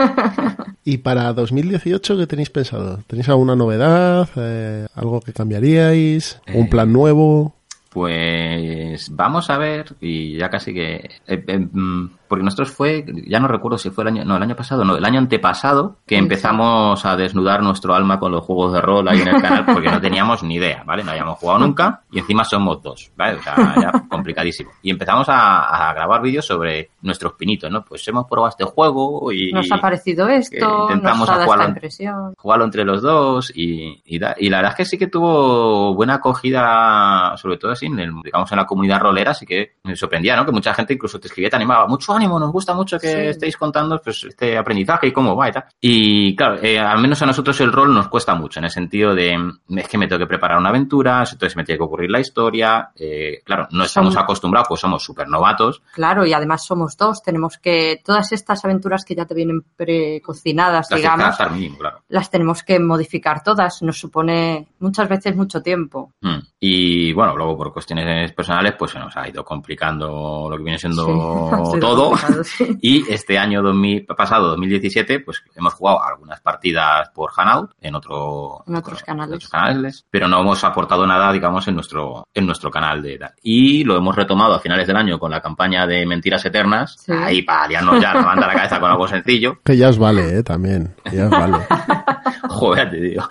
¿Y para 2018 qué tenéis pensado? ¿Tenéis alguna novedad? Eh, ¿Algo que cambiaríais? ¿Un eh, plan nuevo? Pues vamos a ver, y ya casi que... Eh, mm, porque nosotros fue, ya no recuerdo si fue el año, no, el año pasado, no, el año antepasado, que empezamos a desnudar nuestro alma con los juegos de rol ahí en el canal, porque no teníamos ni idea, ¿vale? No habíamos jugado nunca, y encima somos dos, ¿vale? O sea, ya complicadísimo. Y empezamos a, grabar vídeos sobre nuestros pinitos, ¿no? Pues hemos probado este juego y... Nos ha parecido esto, intentamos nos ha jugarlo, impresión. jugarlo entre los dos, y, y, la verdad es que sí que tuvo buena acogida, sobre todo así, en el, digamos, en la comunidad rolera, así que me sorprendía, ¿no? Que mucha gente incluso te escribía, te animaba, mucho nos gusta mucho que estéis contando pues, este aprendizaje y cómo va y tal. Y claro, eh, al menos a nosotros el rol nos cuesta mucho, en el sentido de, es que me tengo que preparar una aventura, entonces me tiene que ocurrir la historia, eh, claro, no estamos acostumbrados, pues somos súper novatos. Claro, y además somos dos, tenemos que, todas estas aventuras que ya te vienen precocinadas, digamos, las tenemos que modificar todas, nos supone muchas veces mucho tiempo. Hmm. Y bueno, luego por cuestiones personales, pues se nos ha ido complicando lo que viene siendo todo. Y este año 2000, pasado, 2017, pues hemos jugado algunas partidas por Hanout en, otro, en otros, canales. canales. pero no hemos aportado nada, digamos, en nuestro, en nuestro canal de edad. Y lo hemos retomado a finales del año con la campaña de Mentiras Eternas, ahí para liarnos ya, levanta la cabeza con algo sencillo. Que ya os vale, ¿eh? También, ya os vale. Joder, te digo.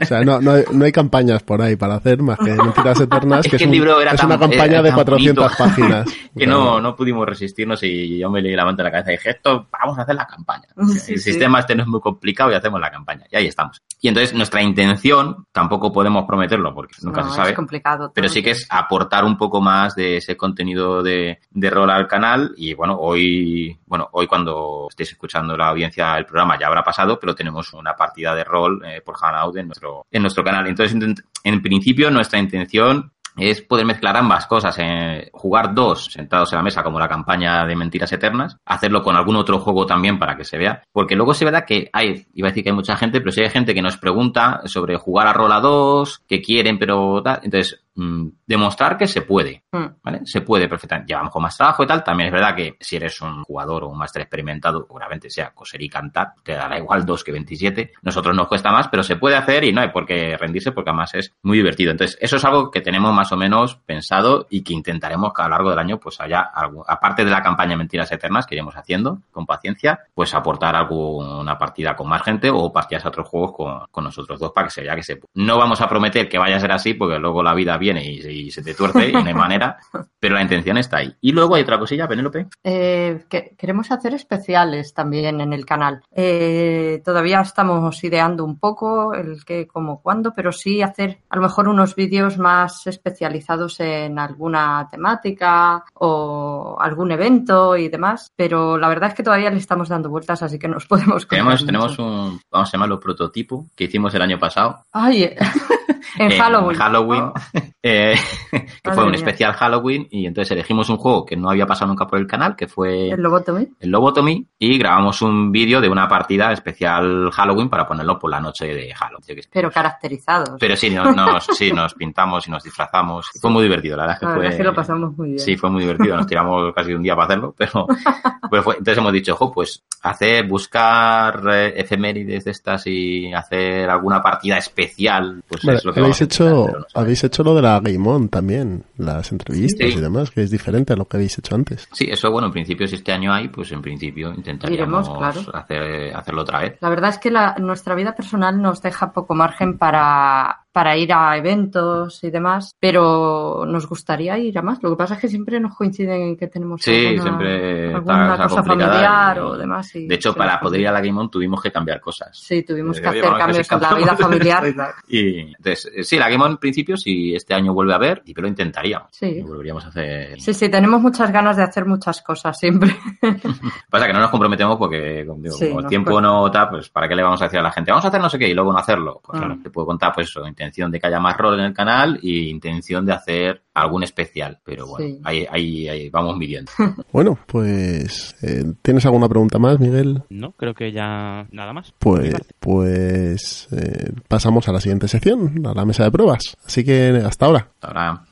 o sea, no, no, hay, no, hay, campañas por ahí para hacer más que Mentiras Eternas, que, es, libro era es una campaña de 400 páginas. que no, no pudimos resistirnos y yo me leí la manta en la cabeza y dije, esto, vamos a hacer la campaña. el sistema este no es muy complicado y hacemos la campaña. Y ahí estamos. Y entonces nuestra intención, tampoco podemos prometerlo porque nunca se sabe. Es complicado. Pero sí que es aportar un poco más de ese contenido de, de rol al canal. Y bueno, hoy, bueno, hoy cuando estéis escuchando la audiencia el programa ya habrá pasado, pero tenemos una partida de rol eh, por Hanout en nuestro, en nuestro canal. Entonces, en principio, nuestra intención es poder mezclar ambas cosas, eh, jugar dos sentados en la mesa como la campaña de Mentiras Eternas, hacerlo con algún otro juego también para que se vea, porque luego se verá que hay, iba a decir que hay mucha gente, pero si hay gente que nos pregunta sobre jugar a Rola 2, que quieren, pero tal, entonces Mm, demostrar que se puede, mm. ¿vale? Se puede perfectamente. Llevamos con más trabajo y tal. También es verdad que si eres un jugador o un máster experimentado, seguramente sea coser y cantar, te dará igual 2 que 27. Nosotros nos cuesta más, pero se puede hacer y no hay por qué rendirse porque además es muy divertido. Entonces, eso es algo que tenemos más o menos pensado y que intentaremos que a lo largo del año, pues haya, algo, aparte de la campaña Mentiras Eternas que iremos haciendo con paciencia, pues aportar alguna partida con más gente o partidas a otros juegos con, con nosotros dos para que se vea que se puede. No vamos a prometer que vaya a ser así porque luego la vida viene viene y, se te tuerce y no hay manera, pero la intención está ahí. Y luego hay otra cosilla, Penélope. Eh, que queremos hacer especiales también en el canal. Eh, todavía estamos ideando un poco el qué, cómo, cuándo, pero sí hacer a lo mejor unos vídeos más especializados en alguna temática o algún evento y demás, pero la verdad es que todavía le estamos dando vueltas, así que nos podemos Tenemos, tenemos un, vamos a llamarlo prototipo, que hicimos el año pasado. Ay, en, Halloween. Halloween. eh, que fue un especial Halloween y entonces elegimos un juego que no había pasado nunca por el canal, que fue... El Lobotomy. El Lobotomy y grabamos un vídeo de una partida especial Halloween para ponerlo por la noche de Halloween. Pero caracterizados. Pero sí, nos, sí, nos pintamos y nos disfrazamos. Fue muy divertido, la verdad. Que fue, es que lo pasamos muy bien. Sí, fue muy divertido. Nos tiramos casi un día para hacerlo, pero, fue, entonces hemos dicho, ojo, pues hacer, buscar eh, efemérides de estas y hacer alguna partida especial, pues es lo que habéis hecho, habéis hecho lo de la Game On también, las entrevistas y demás, que es diferente a lo que habéis hecho antes. Sí, eso bueno, en principio si este año hay, pues en principio intentaríamos hacer, hacerlo otra vez. La verdad es que la, nuestra vida personal nos deja poco margen para para ir a eventos y demás, pero nos gustaría ir a más. Lo que pasa es que siempre nos coinciden en que tenemos sí, siempre alguna cosa familiar o demás. de hecho, para poder ir a la Game On tuvimos que cambiar cosas. Sí, tuvimos eh, que hacer cambios en la vida familiar. y entonces, eh, sí, la Game On en principio, si este año vuelve a haber, y pero intentaríamos. Sí. volveríamos a hacer. Sí, sí, tenemos muchas ganas de hacer muchas cosas siempre. pasa que no nos comprometemos porque, como, el tiempo no está, pues ¿para qué le vamos a decir a la gente? Vamos a hacer no sé qué y luego no hacerlo. Pues claro, te puedo contar, pues eso, intención de que haya más rol en el canal y intención de hacer algún especial, pero bueno, ahí, ahí, vamos midiendo. bueno, pues eh, ¿tienes alguna pregunta más, Miguel? No, creo que ya nada más. Pues, pues eh, pasamos a la siguiente sección, a la mesa de pruebas. Así que hasta ahora. Hasta ahora.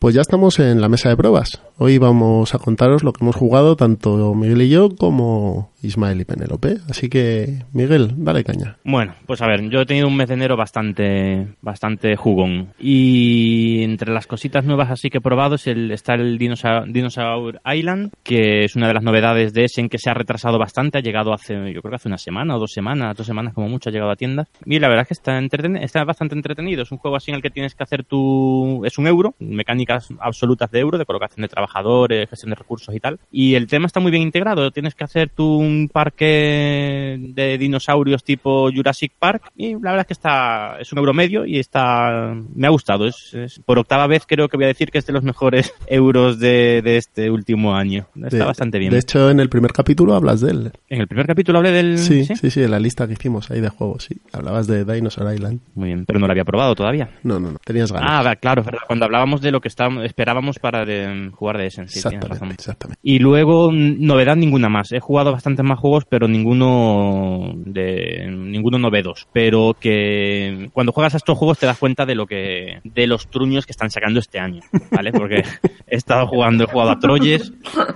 Pues ya estamos en la mesa de pruebas. Hoy vamos a contaros lo que hemos jugado tanto Miguel y yo como Ismael y Penélope. Así que, Miguel, dale caña. Bueno, pues a ver, yo he tenido un mes de enero bastante, bastante jugón. Y entre las cositas nuevas así que he probado es el, está el Dinosaur, Island, que es una de las novedades de ese en que se ha retrasado bastante. Ha llegado hace, yo creo que hace una semana o dos semanas, dos semanas como mucho ha llegado a tiendas. Y la verdad es que está, está bastante entretenido. Es un juego así en el que tienes que hacer tu... Es un euro, mecánicas absolutas de euro, de colocación de trabajadores, gestión de recursos y tal. Y el tema está muy bien integrado. Tienes que hacer tu un parque de dinosaurios tipo Jurassic Park y la verdad es que está es un euro medio y está me ha gustado. Es, por octava vez creo que voy a decir que es de los mejores euros de, este último año. Está bastante bien. de hecho en el primer capítulo hablas de él. En el primer capítulo hablé del sí sí sí, en la lista que hicimos ahí de juegos sí. Hablabas de Dinosaur Island. Muy bien pero no lo había probado todavía. No no no tenías ganas. Ah claro cuando hablábamos de lo que estábamos, esperábamos para jugar de Essence exactamente, exactamente y luego novedad ninguna más he jugado bastante más juegos, pero ninguno de ninguno novedos. Pero que cuando juegas a estos juegos te das cuenta de lo que de los truños que están sacando este año, ¿vale? Porque he estado jugando, he jugado a Troyes,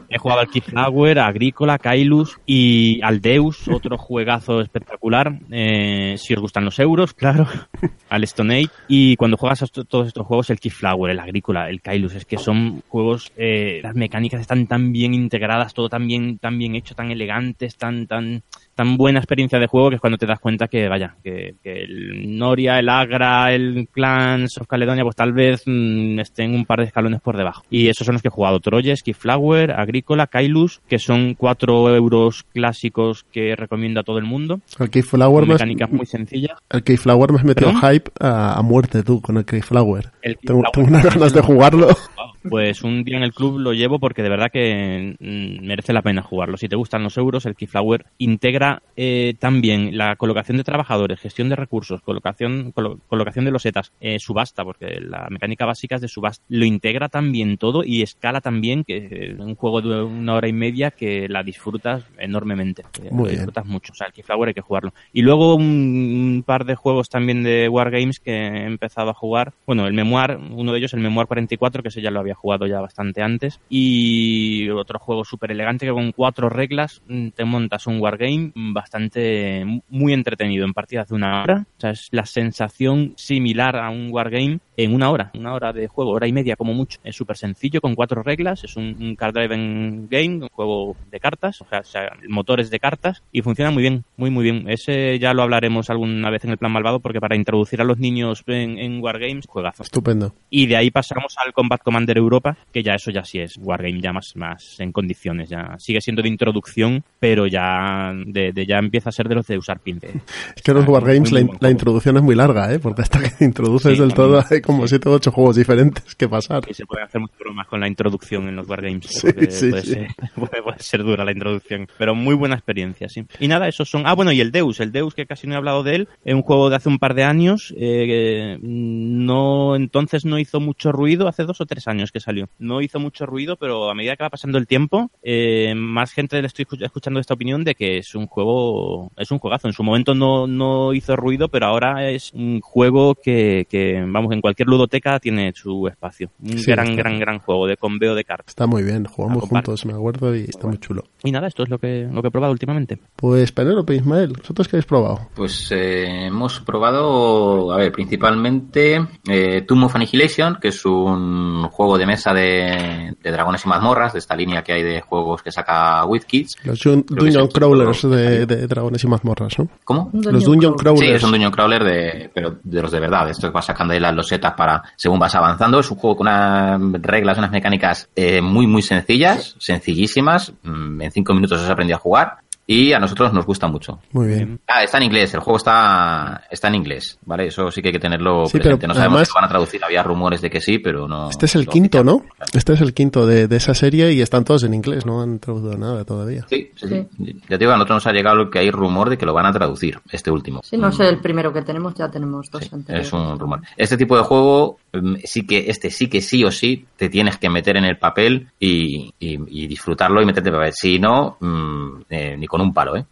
he jugado al Keyflower, a Agrícola, Kailus y al Deus, otro juegazo espectacular. Eh, si os gustan los euros, claro, al Stone Age. Y cuando juegas a todos estos juegos, el Keyflower, el Agrícola, el Kailus, es que son juegos, eh, las mecánicas están tan bien integradas, todo tan bien, tan bien hecho, tan elegante tan, tan, tan buena experiencia de juego que es cuando te das cuenta que, vaya, que, el Noria, el Agra, el Clans of Caledonia, pues tal vez mm, estén un par de escalones por debajo. Y esos son los que he jugado. Troyes, Keyflower, Agrícola, Kailus, que son cuatro euros clásicos que recomiendo a todo el mundo. El Keyflower mecánicas muy sencillas. El Keyflower me has metido hype a, muerte tú con el Keyflower. tengo, tengo unas ganas de jugarlo. Pues un día en el club lo llevo porque de verdad que mm, merece la pena jugarlo. Si te gustan los euros, el Keyflower integra eh, también la colocación de trabajadores, gestión de recursos, colocación, colocación de losetas, eh, subasta, porque la mecánica básica es de subasta. Lo integra también todo y escala también, que es un juego de una hora y media que la disfrutas enormemente. Muy disfrutas mucho. O sea, el Keyflower hay que jugarlo. Y luego un, par de juegos también de Wargames que he empezado a jugar. Bueno, el Memoir, uno de ellos, el Memoir 44, que ese ya lo había jugado ya bastante antes. Y otro juego súper elegante que con cuatro reglas mm, te montas un wargame bastante muy entretenido en partidas de una hora. O sea, es la sensación similar a un wargame en una hora, una hora de juego, hora y media como mucho. Es súper sencillo, con cuatro reglas, es un, card driven game, un juego de cartas, o sea, o sea, el motor es de cartas y funciona muy bien, muy muy bien. Ese ya lo hablaremos alguna vez en el plan malvado porque para introducir a los niños en, en wargames, juegazo. Estupendo. Y de ahí pasamos al Combat Commander Europa, que ya eso ya sí es wargame ya más, más en condiciones, ya sigue siendo de introducción, pero ya de, ya empieza a ser de los de usar pince. Es que los wargames la, introducción es muy larga, ¿eh? porque hasta que introduces del todo hay como siete o ocho juegos diferentes que pasar. Y se pueden hacer muchas bromas con la introducción en los Wargames. Sí, sí, puede, sí. Ser, puede, puede, ser, dura la introducción. Pero muy buena experiencia, sí. Y nada, esos son. Ah, bueno, y el Deus. El Deus, que casi no he hablado de él. Es un juego de hace un par de años. Eh, no, entonces no hizo mucho ruido. Hace dos o tres años que salió. No hizo mucho ruido, pero a medida que va pasando el tiempo, eh, más gente le estoy escuchando esta opinión de que es un juego, es un juegazo. En su momento no, no hizo ruido, pero ahora es un juego que, que vamos, en cualquier ludoteca tiene su espacio. Un sí, gran, gran, gran juego de conveo de cartas. Está muy bien, jugamos juntos, me acuerdo, y está bueno. muy chulo. Y nada, esto es lo que, lo que he probado últimamente. Pues Penélope, Ismael, ¿vosotros qué habéis probado? Pues eh, hemos probado, a ver, principalmente eh, Tomb of Annihilation, que es un juego de mesa de, de, dragones y mazmorras, de esta línea que hay de juegos que saca WizKids. Los Dungeon Crawlers de, de, dragones y mazmorras, ¿no? ¿Cómo? Los Dungeon Crawlers. Sí, es un Dungeon Crawler, de, pero de los de verdad. Esto que vas sacando ahí las losetas para según vas avanzando. Es un juego con unas reglas, unas mecánicas eh, muy, muy sencillas, sencillísimas. En cinco minutos has aprendido a jugar y a nosotros nos gusta mucho. Muy bien. Ah, está en inglés, el juego está, está en inglés, ¿vale? Eso sí que hay que tenerlo sí, presente. No sabemos además, si van a traducir, había rumores de que sí, pero no. Este es el quinto, ¿no? Este es el quinto de, de, esa serie y están todos en inglés, no han traducido nada todavía. Sí, sí, sí. Ya te digo, a nosotros nos ha llegado que hay rumor de que lo van a traducir, este último. Sí, no sé, el primero que tenemos, ya tenemos dos sí, anteriores. Es un rumor. Este tipo de juego, sí que, este sí que sí o sí te tienes que meter en el papel y, y, y disfrutarlo y meterte en el papel. Si no, mmm, eh, con un palo, ¿eh?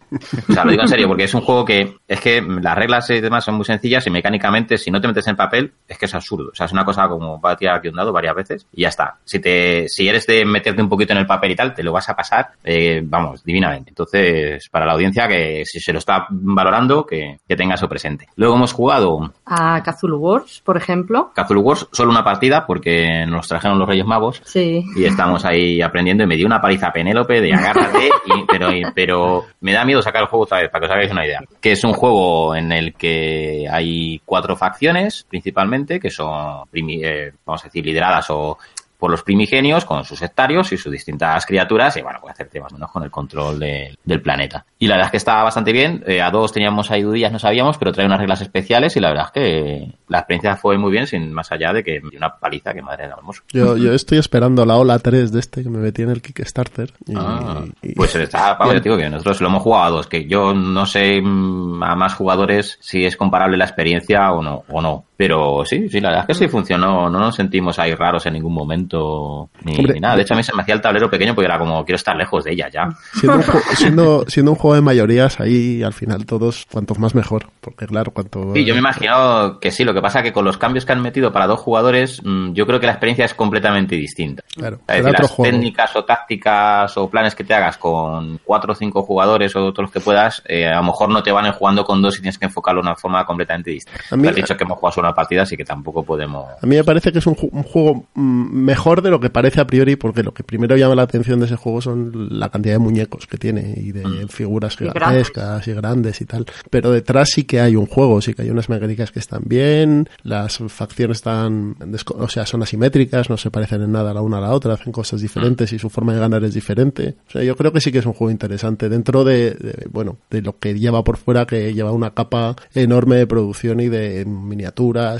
O sea, lo digo en serio, porque es un juego que es que las reglas y demás son muy sencillas y mecánicamente, si no te metes en papel, es que es absurdo. O sea, es una cosa como va a tirar aquí un dado varias veces y ya está. Si te, si eres de meterte un poquito en el papel y tal, te lo vas a pasar, eh, vamos, divinamente. Entonces, para la audiencia que si se lo está valorando, que, que tenga eso presente. Luego hemos jugado a Cthulhu Wars, por ejemplo. Cthulhu Wars, solo una partida porque nos trajeron los Reyes Magos. Sí. Y estamos ahí aprendiendo y me dio una paliza a Penélope de agárrate, y, pero, pero me da miedo sacar el juego otra vez, para que os hagáis una idea. Que es un juego en el que hay cuatro facciones, principalmente, que son, eh, vamos a decir, lideradas o por los primigenios con sus sectarios y sus distintas criaturas y bueno, puede hacerte más o menos con el control de, del planeta. Y la verdad es que está bastante bien. Eh, a dos teníamos ahí dudillas, no sabíamos, pero trae unas reglas especiales y la verdad es que la experiencia fue muy bien, sin más allá de que una paliza que madre era hermoso. Yo, yo estoy esperando la ola 3 de este que me metí en el Kickstarter. Y, ah, y... Pues está, vamos, yo digo que nosotros lo hemos jugado a dos, que yo no sé a más jugadores si es comparable la experiencia o no, o no. Pero sí, sí, la verdad es que sí funcionó. No nos sentimos ahí raros en ningún momento ni, ni, nada. De hecho, a mí se me hacía el tablero pequeño porque era como, quiero estar lejos de ella ya. Siendo un, siendo, siendo un juego de mayorías, ahí al final todos, cuantos más mejor. Porque claro, cuanto... Sí, yo me imagino que sí. Lo que pasa es que con los cambios que han metido para dos jugadores, yo creo que la experiencia es completamente distinta. Claro, es decir, las juego. técnicas o tácticas o planes que te hagas con cuatro o cinco jugadores o todos los que puedas, eh, a lo mejor no te van jugando con dos y tienes que enfocarlo de una forma completamente distinta. A mí, has dicho que hemos jugado solo una partida, así que tampoco podemos... A mí me parece que es un, un, juego mejor de lo que parece a priori, porque lo que primero llama la atención de ese juego son la cantidad de muñecos que tiene y de mm. figuras gigantescas y, y grandes y tal. Pero detrás sí que hay un juego, sí que hay unas mecánicas que están bien, las facciones están, o sea, son asimétricas, no se parecen en nada la una a la otra, hacen cosas diferentes y su forma de ganar es diferente. O sea, yo creo que sí que es un juego interesante dentro de, de bueno, de lo que lleva por fuera, que lleva una capa enorme de producción y de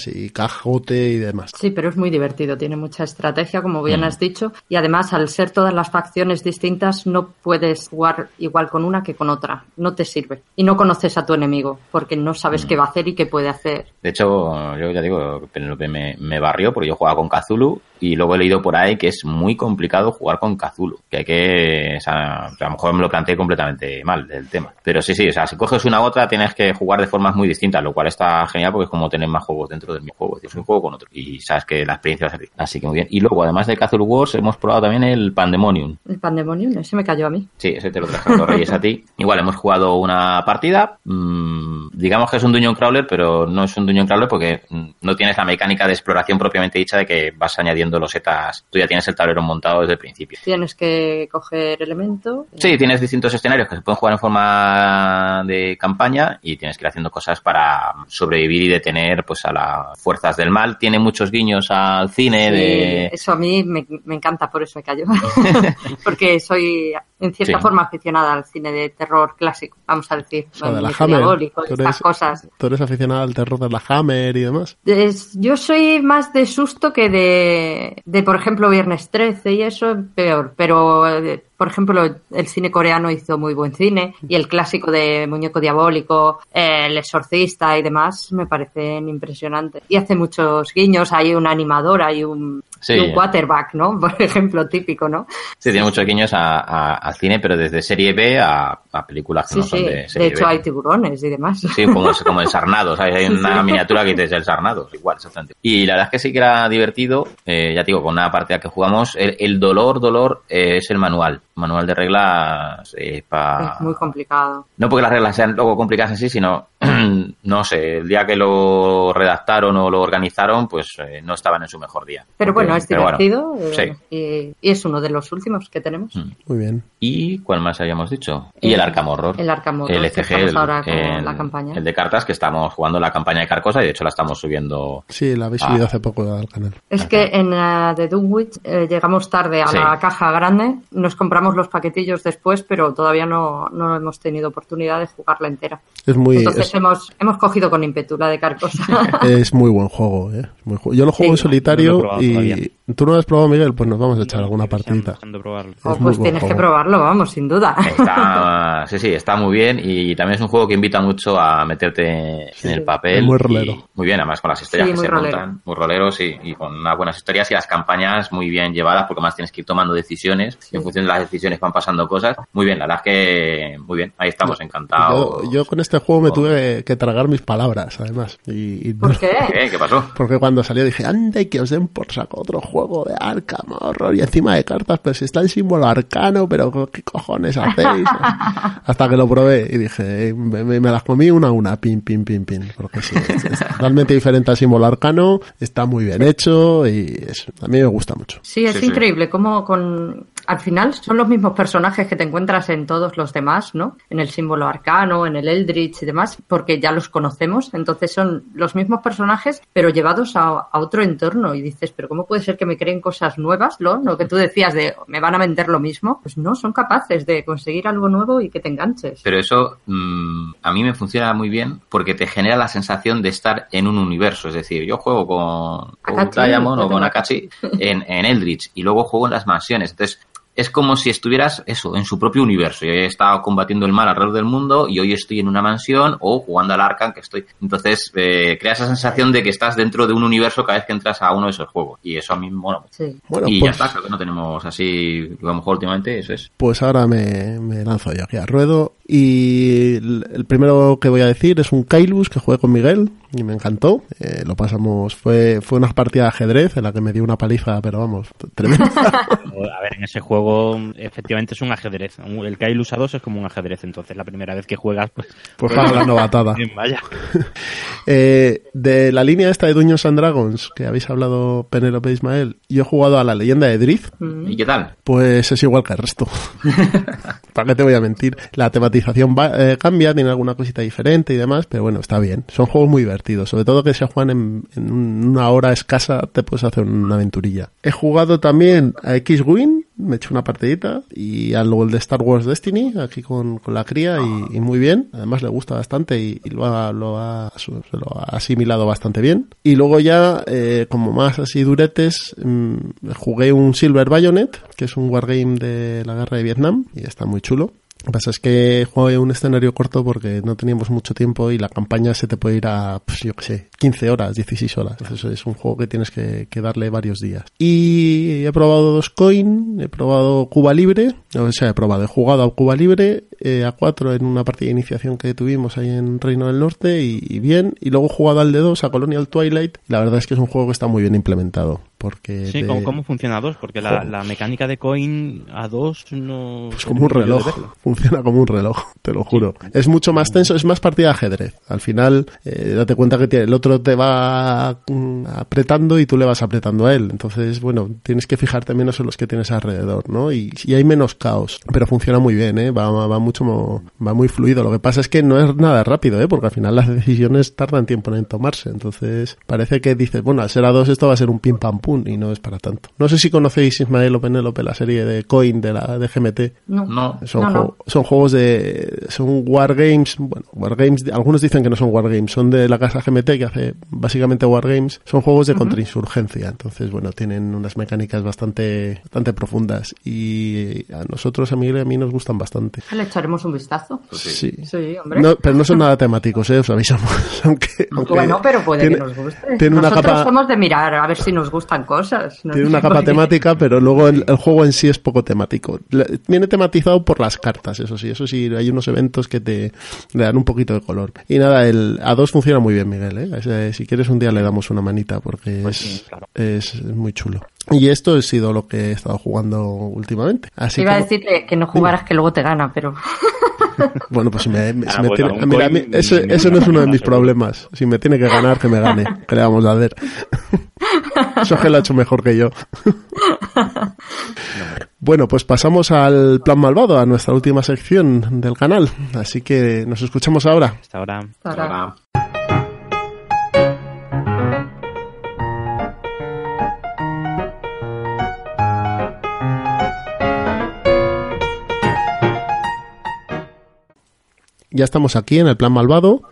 y cajote y demás. Sí, pero es muy divertido, tiene mucha estrategia, como bien mm. has dicho, y además al ser todas las facciones distintas no puedes jugar igual con una que con otra, no te sirve. Y no conoces a tu enemigo, porque no sabes mm. qué va a hacer y qué puede hacer. De hecho, yo ya digo, Penelope me, me barrió porque yo jugaba con Cthulhu y luego he leído por ahí que es muy complicado jugar con Cthulhu, que hay que, o sea, a lo mejor me lo planteé completamente mal del tema. Pero sí, sí, o sea, si coges una u otra tienes que jugar de formas muy distintas, lo cual está genial porque es como tener más juegos dentro del mismo juego, es un juego con otro y sabes que la experiencia va a ser así que muy bien. Y luego, además de Cthulhu Wars, hemos probado también el Pandemonium. El Pandemonium, ese me cayó a mí. Sí, ese te lo trajeron los reyes a ti. Igual, hemos jugado una partida, mmm, digamos que es un Dungeon Crawler, pero no es un Dungeon Crawler porque no tienes la mecánica de exploración propiamente dicha de que vas añadiendo haciendo los setas, tú ya tienes el tablero montado desde el principio. Tienes que coger elemento. Sí, tienes distintos escenarios que se pueden jugar en forma de campaña y tienes que ir haciendo cosas para sobrevivir y detener pues a las fuerzas del mal. Tiene muchos guiños al cine de... Eso a mí me, me encanta, por eso me callo. Porque soy en cierta forma aficionada al cine de terror clásico, vamos a decir. O de la Hammer. estas cosas. ¿Tú eres aficionada al terror de la Hammer y demás? yo soy más de susto que de, de, por ejemplo, Viernes 13 y eso peor, pero eh, por ejemplo, el cine coreano hizo muy buen cine y el clásico de Muñeco Diabólico, El Exorcista y demás me parecen impresionantes. Y hace muchos guiños, hay un animador, hay un, un quarterback, ¿no? Por ejemplo, típico, ¿no? Sí, tiene muchos guiños al cine, pero desde serie B a, películas que no son de serie De hecho, hay tiburones y demás. Sí, como, como el Sarnado, Hay una miniatura que dice el Sarnado, igual, exactamente. Y la verdad es que sí que era divertido, eh, ya digo, con una partida que jugamos, el, dolor, dolor eh, es el manual manual de reglas es muy complicado. No porque las reglas sean luego complicadas en sí, sino, no sé, el día que lo redactaron o lo organizaron, pues eh, no estaban en su mejor día. Pero bueno, es divertido eh, y, es uno de los últimos que tenemos. Mm. Muy bien. ¿Y cuál más habíamos dicho? Y el Arkham Horror. El Arkham Horror. El ECG, el, ahora con la campaña. el de cartas, que estamos jugando la campaña de Carcosa y de hecho la estamos subiendo. Sí, la habéis subido hace poco al canal. Es que en la de Dunwich eh, llegamos tarde a la caja grande, nos compramos los paquetillos después, pero todavía no, no hemos tenido oportunidad de jugarla entera. Es muy, Entonces hemos, hemos cogido con ímpetu la de Carcosa. Es muy buen juego, ¿eh? Yo lo juego en solitario y tú no lo has probado, Miguel, pues nos vamos a echar alguna partidita. Oh, pues tienes que probarlo, vamos, sin duda. sí, sí, está muy bien y también es un juego que invita mucho a meterte en el papel. Muy rolero. Muy bien, además con las historias que se montan, muy roleros y, y, con unas buenas historias y las campañas muy bien llevadas porque más tienes que ir tomando decisiones y en función de las decisiones van pasando cosas. Muy bien, la verdad es que muy bien, ahí estamos encantados. Yo, con este juego me tuve que tragar mis palabras, además. Y, ¿Por qué? qué? pasó? Porque cuando salió dije, ande que os den por saco otro juego de Arkham Horror y encima de cartas, pues está el símbolo arcano, pero ¿qué cojones hacéis? Hasta que lo probé y dije, me, las comí una a una, pin, pin, pin, pin. Porque sí, es, totalmente diferente al símbolo arcano, está muy bien hecho y a mí me gusta mucho. Sí, es increíble como con al final son los mismos personajes que te encuentras en todos los demás, ¿no? En el símbolo arcano, en el Eldritch y demás, porque ya los conocemos. Entonces son los mismos personajes, pero llevados a, otro entorno. Y dices, pero ¿cómo puede ser que me creen cosas nuevas? ¿no? Lo que tú decías de, ¿me van a vender lo mismo? Pues no, son capaces de conseguir algo nuevo y que te enganches. Pero eso mm, a mí me funciona muy bien porque te genera la sensación de estar en un universo. Es decir, yo juego con, con Diamond o con Akachi en, en Eldritch y luego juego en las mansiones. Entonces, es como si estuvieras, eso, en su propio universo. Yo he estado combatiendo el mal alrededor del mundo y hoy estoy en una mansión o jugando al Arkham que estoy. Entonces, eh, crea esa sensación de que estás dentro de un universo cada vez que entras a uno de esos juegos. Y eso a mí mola mucho. Bueno, y ya pues está, creo que no tenemos así, a lo mejor últimamente eso es. Pues ahora me, me lanzo yo aquí a ruedo y el primero que voy a decir es un Kailus que jugué con Miguel y me encantó. Eh, lo pasamos, fue, fue una partida de ajedrez en la que me dio una paliza, pero vamos, tremenda. a ver, en ese juego efectivamente es un ajedrez. El Kailus a 2 es como un ajedrez, entonces la primera vez que juegas, pues. Pues, pues la novatada. vaya. eh, de la línea esta de Dungeons and Dragons, que habéis hablado Penelope Ismael, yo he jugado a la leyenda de Drift. ¿Y qué tal? Pues es igual que el resto. ¿Para qué te voy a mentir? La tematización eh, cambia, tiene alguna cosita diferente y demás, pero bueno, está bien. Son juegos muy sobre todo que se juegan en, una hora escasa, te puedes hacer una aventurilla. He jugado también a X-Wing, me he hecho una partidita, y al el de Star Wars Destiny, aquí con, la cría, y, muy bien. Además le gusta bastante y, lo, ha, lo, ha, asimilado bastante bien. Y luego ya, eh, como más así duretes, mm, jugué un Silver Bayonet, que es un wargame de la guerra de Vietnam, y está muy chulo. Lo que pasa es que jugué un escenario corto porque no teníamos mucho tiempo y la campaña se te puede ir a, pues, yo qué sé, 15 horas, 16 horas. Entonces es un juego que tienes que, darle varios días. Y he probado dos coin, he probado Cuba Libre, o sea, he probado, he jugado a Cuba Libre, eh, a 4 en una partida de iniciación que tuvimos ahí en Reino del Norte y, bien. Y luego he jugado al de 2 a Colonial Twilight. Y la verdad es que es un juego que está muy bien implementado porque... Sí, ¿cómo, funciona a dos? Porque la, la, mecánica de coin a dos no... Pues como un reloj, funciona como un reloj, te lo juro. Es mucho más tenso, es más partida de ajedrez. Al final, eh, date cuenta que el otro te va mm, apretando y tú le vas apretando a él. Entonces, bueno, tienes que fijarte menos en los que tienes alrededor, ¿no? Y, y hay menos caos, pero funciona muy bien, ¿eh? Va, va mucho, va muy fluido. Lo que pasa es que no es nada rápido, ¿eh? Porque al final las decisiones tardan tiempo en tomarse. Entonces, parece que dices, bueno, al ser a dos esto va a ser un pim pam pum y no es para tanto. No sé si conocéis Ismael o Penélope, la serie de Coin de la de GMT. No, no. Son, son juegos de, son wargames, bueno, wargames, algunos dicen que no son wargames, son de la casa GMT que hace básicamente wargames, son juegos de contrainsurgencia. Entonces, bueno, tienen unas mecánicas bastante, bastante profundas y a nosotros, a Miguel y a mí nos gustan bastante. Le echaremos un vistazo. Sí. sí hombre. No, pero no son nada temáticos, ¿eh? os avisamos. aunque, bueno, pero puede que nos guste. Tiene una Nosotros capa, somos de mirar a ver si nos gustan cosas. tiene una capa temática, pero luego el, juego en sí es poco temático. Viene tematizado por las cartas, eso sí. Eso sí, hay unos eventos que te le dan un poquito de color. Y nada, el A2 funciona muy bien, Miguel. ¿eh? si quieres un día le damos una manita porque pues es, es muy chulo. Y esto ha sido lo que he estado jugando últimamente. Así Iba a decirle que no jugaras que luego te gana, pero... bueno, pues si me, si me tiene... Mira, no es uno de mis problemas. Si me tiene que ganar, que me gane. ¿Qué le vamos a hacer? eso que lo ha hecho mejor que yo. bueno, pues pasamos al plan malvado, a nuestra última sección del canal. Así que nos escuchamos ahora. Hasta ahora. Hasta ahora. Ya estamos aquí en el plan malvado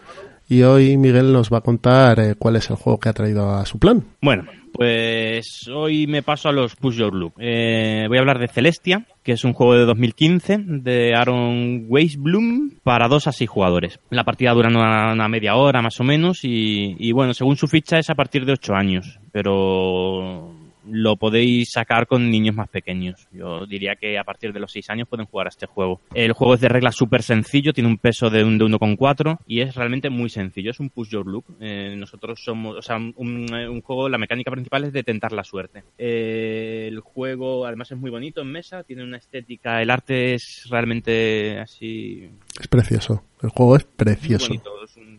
y hoy Miguel nos va a contar eh, cuál es el juego que ha traído a su plan. Bueno, pues hoy me paso a los Push Your Look. Eh, voy a hablar de Celestia, que es un juego de 2015 de Aaron Weisblum para dos a seis jugadores. La partida dura una, media hora más o menos y, bueno, según su ficha es a partir de ocho años, pero lo podéis sacar con niños más pequeños. Yo diría que a partir de los 6 años pueden jugar a este juego. El juego es de reglas súper sencillo, tiene un peso de, un, de 1,4 y es realmente muy sencillo. Es un push your look. Eh, nosotros somos, o sea, un, juego, la mecánica principal es de tentar la suerte. Eh, el juego además es muy bonito en mesa, tiene una estética, el arte es realmente así... Es precioso, el juego es precioso.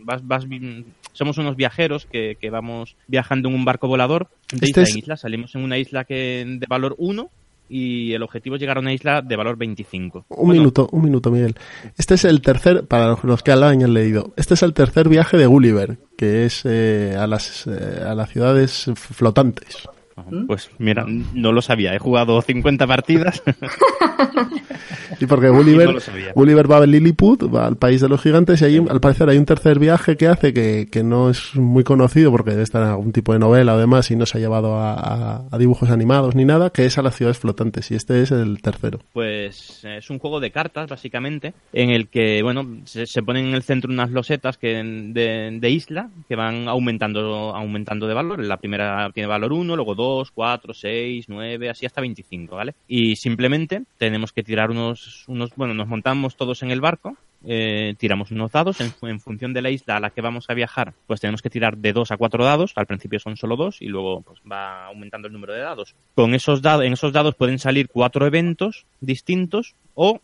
Vas, vas, somos unos viajeros que, que vamos viajando en un barco volador de este isla en isla. Salimos en una isla que de valor 1 y el objetivo es llegar a una isla de valor 25. Un minuto, un minuto, Miguel. Este es el tercer, para los que lo hayan leído, este es el tercer viaje de Gulliver, que es eh, a, las, eh, a las ciudades flotantes. Pues mira, no lo sabía. He jugado 50 partidas. y porque Gulliver, Gulliver va a Lilliput, va al país de los gigantes, y ahí al parecer hay un tercer viaje que hace que, que, no es muy conocido porque debe estar en algún tipo de novela además y no se ha llevado a, a, dibujos animados ni nada, que es a las ciudades flotantes. Y este es el tercero. Pues es un juego de cartas, básicamente, en el que, bueno, se, se ponen en el centro unas losetas que de, de isla que van aumentando, aumentando de valor. La primera tiene valor 1, luego 2 2, 4, 6, 9, así hasta 25, ¿vale? Y simplemente tenemos que tirar unos, bueno, nos montamos todos en el barco, eh, tiramos unos dados en, función de la isla a la que vamos a viajar, pues tenemos que tirar de 2 a 4 dados, al principio son solo 2 y luego pues va aumentando el número de dados. Con esos dados, en esos dados pueden salir cuatro eventos distintos o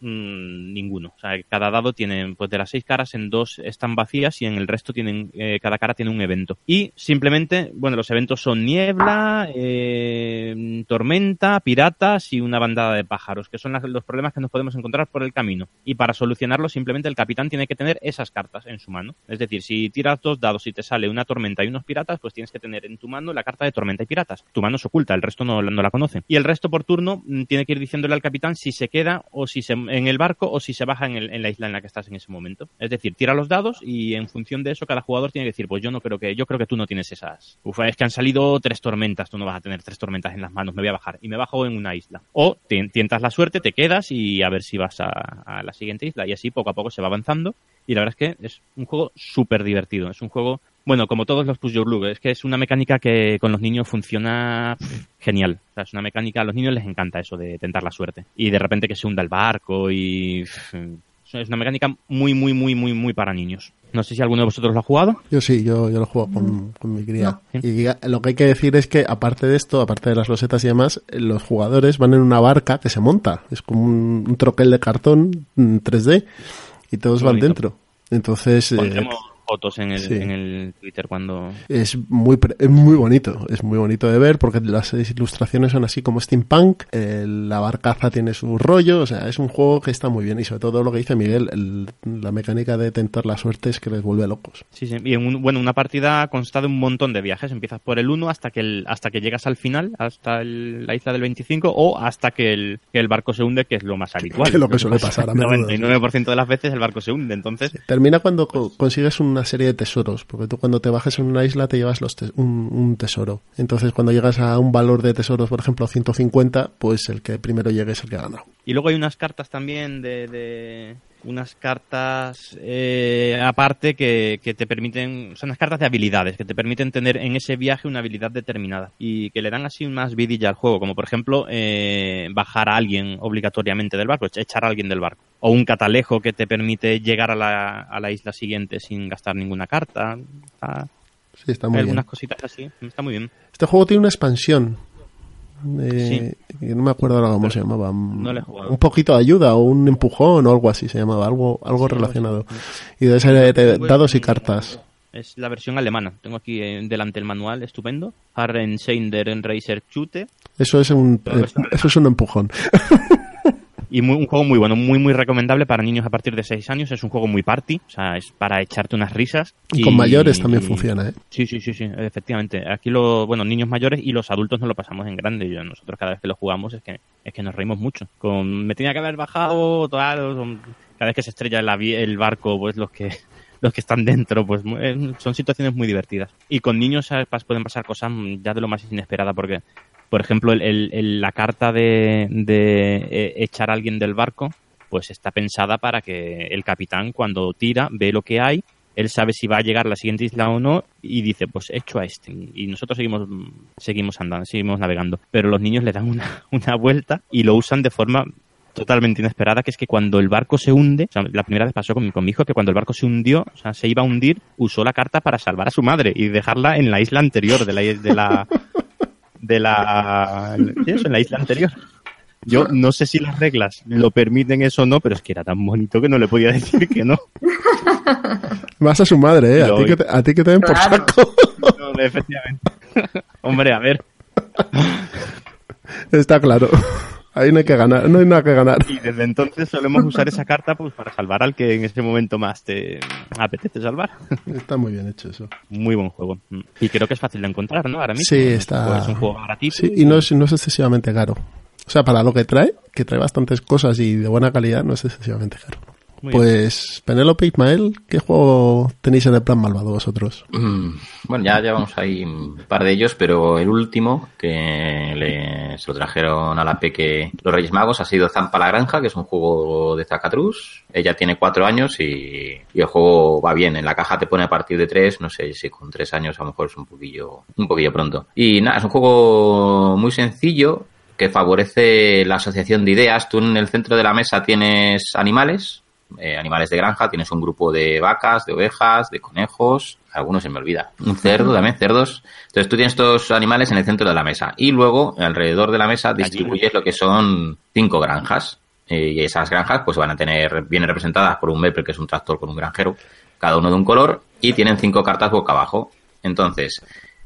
mmm, ninguno. O sea, cada dado tiene, pues de las seis caras, en dos están vacías y en el resto tienen, eh, cada cara tiene un evento. Y simplemente, bueno, los eventos son niebla, eh, tormenta, piratas y una bandada de pájaros, que son los problemas que nos podemos encontrar por el camino. Y para solucionarlo, simplemente el capitán tiene que tener esas cartas en su mano. Es decir, si tiras dos dados y te sale una tormenta y unos piratas, pues tienes que tener en tu mano la carta de tormenta y piratas. Tu mano se oculta, el resto no, no la conoce. Y el resto por turno mm, tiene que ir diciéndole al capitán si se queda o si se en el barco o si se baja en, la isla en la que estás en ese momento. Es decir, tira los dados y en función de eso cada jugador tiene que decir, pues yo no creo que, yo creo que tú no tienes esas. Uf, es que han salido tres tormentas, tú no vas a tener tres tormentas en las manos, me voy a bajar y me bajo en una isla. O tientas la suerte, te quedas y a ver si vas a, a la siguiente isla y así poco a poco se va avanzando y la verdad es que es un juego súper divertido, es un juego bueno, como todos los Push Your Look, es que es una mecánica que con los niños funciona genial. O sea, es una mecánica, a los niños les encanta eso de tentar la suerte. Y de repente que se hunda el barco y... Es una mecánica muy, muy, muy, muy, muy para niños. No sé si alguno de vosotros lo ha jugado. Yo sí, yo, yo lo juego con, con mi cría. Y lo que hay que decir es que, aparte de esto, aparte de las losetas y demás, los jugadores van en una barca que se monta. Es como un, troquel de cartón 3D y todos van dentro. Entonces, eh, fotos en el, en el Twitter cuando... Es muy, es muy bonito, es muy bonito de ver porque las ilustraciones son así como steampunk, la barcaza tiene su rollo, o sea, es un juego que está muy bien y sobre todo lo que dice Miguel, la mecánica de tentar la suerte es que les vuelve locos. Sí, sí, y bueno, una partida consta de un montón de viajes, empiezas por el 1 hasta que el, hasta que llegas al final, hasta la isla del 25 o hasta que el, que el barco se hunde, que es lo más habitual. Que lo que suele pasar a menudo. 99% de las veces el barco se hunde, entonces... termina cuando consigues una serie de tesoros, porque tú cuando te bajes en una isla te llevas los un, tesoro. Entonces cuando llegas a un valor de tesoros, por ejemplo, 150, pues el que primero llegue es el que ha ganado. Y luego hay unas cartas también de unas cartas eh, aparte que, que, te permiten, son unas cartas de habilidades, que te permiten tener en ese viaje una habilidad determinada y que le dan así más vidilla al juego, como por ejemplo eh, bajar a alguien obligatoriamente del barco, echar a alguien del barco, o un catalejo que te permite llegar a la, a la isla siguiente sin gastar ninguna carta. sí, está muy Hay algunas cositas así, está muy bien. Este juego tiene una expansión eh, no me acuerdo ahora cómo se llamaba. un poquito de ayuda o un empujón o algo así se llamaba, algo, algo relacionado. Y de ser de dados y cartas. Es la versión alemana. Tengo aquí eh, delante el manual, estupendo. Harren Seinder en Racer Chute. Eso es un, eso es un empujón. Y un juego muy bueno, muy, muy recomendable para niños a partir de 6 años. Es un juego muy party, o sea, es para echarte unas risas. Y, con mayores también funciona, ¿eh? Sí, sí, sí, sí, efectivamente. Aquí, lo, bueno, niños mayores y los adultos no lo pasamos en grande. Yo, nosotros cada vez que lo jugamos es que, es que nos reímos mucho. Con me tenía que haber bajado, cada vez que se estrella el, barco, pues los que los que están dentro, pues eh, son situaciones muy divertidas. Y con niños pueden pasar cosas ya de lo más inesperada, porque por ejemplo, el, la carta de, eh, echar a alguien del barco, pues está pensada para que el capitán cuando tira ve lo que hay, él sabe si va a llegar a la siguiente isla o no y dice, pues echo a este. Y nosotros seguimos, seguimos andando, seguimos navegando. Pero los niños le dan una, una vuelta y lo usan de forma totalmente inesperada, que es que cuando el barco se hunde, la primera vez pasó con mi, con hijo, que cuando el barco se hundió, o sea, se iba a hundir, usó la carta para salvar a su madre y dejarla en la isla anterior de la, de la, de la, eso, en la isla anterior. Yo no sé si las reglas lo permiten eso o no, pero es que era tan bonito que no le podía decir que no. Vas a su madre, ¿eh? A ti, que te, a ti que te den por saco. No, efectivamente. Hombre, a ver. Está claro. Ahí no hay que ganar, no hay nada que ganar. Y desde entonces solemos usar esa carta pues para salvar al que en ese momento más te apetece salvar. Está muy bien hecho eso. Muy buen juego. Y creo que es fácil de encontrar, ¿no? Ahora mismo. Sí, está. Pues es un juego gratis. Sí, y no es, no es excesivamente caro. O sea, para lo que trae, que trae bastantes cosas y de buena calidad, no es excesivamente caro pues Penélope Ismael, ¿qué juego tenéis en el plan malvado vosotros? Mm, bueno, ya llevamos ahí un par de ellos, pero el último que le, se lo trajeron a la Peque los Reyes Magos ha sido Zampa la Granja, que es un juego de Zacatrus. Ella tiene cuatro años y, el juego va bien. En la caja te pone a partir de tres, no sé si con tres años a lo mejor es un poquillo, un poquillo pronto. Y nada, es un juego muy sencillo que favorece la asociación de ideas. Tú en el centro de la mesa tienes animales, eh, animales de granja, tienes un grupo de vacas, de ovejas, de conejos, algunos se me olvida, un cerdo también, cerdos. Entonces tú tienes estos animales en el centro de la mesa y luego alrededor de la mesa distribuyes lo que son cinco granjas. Eh, y esas granjas pues van a tener, vienen representadas por un Maple, que es un tractor con un granjero, cada uno de un color, y tienen cinco cartas boca abajo. Entonces,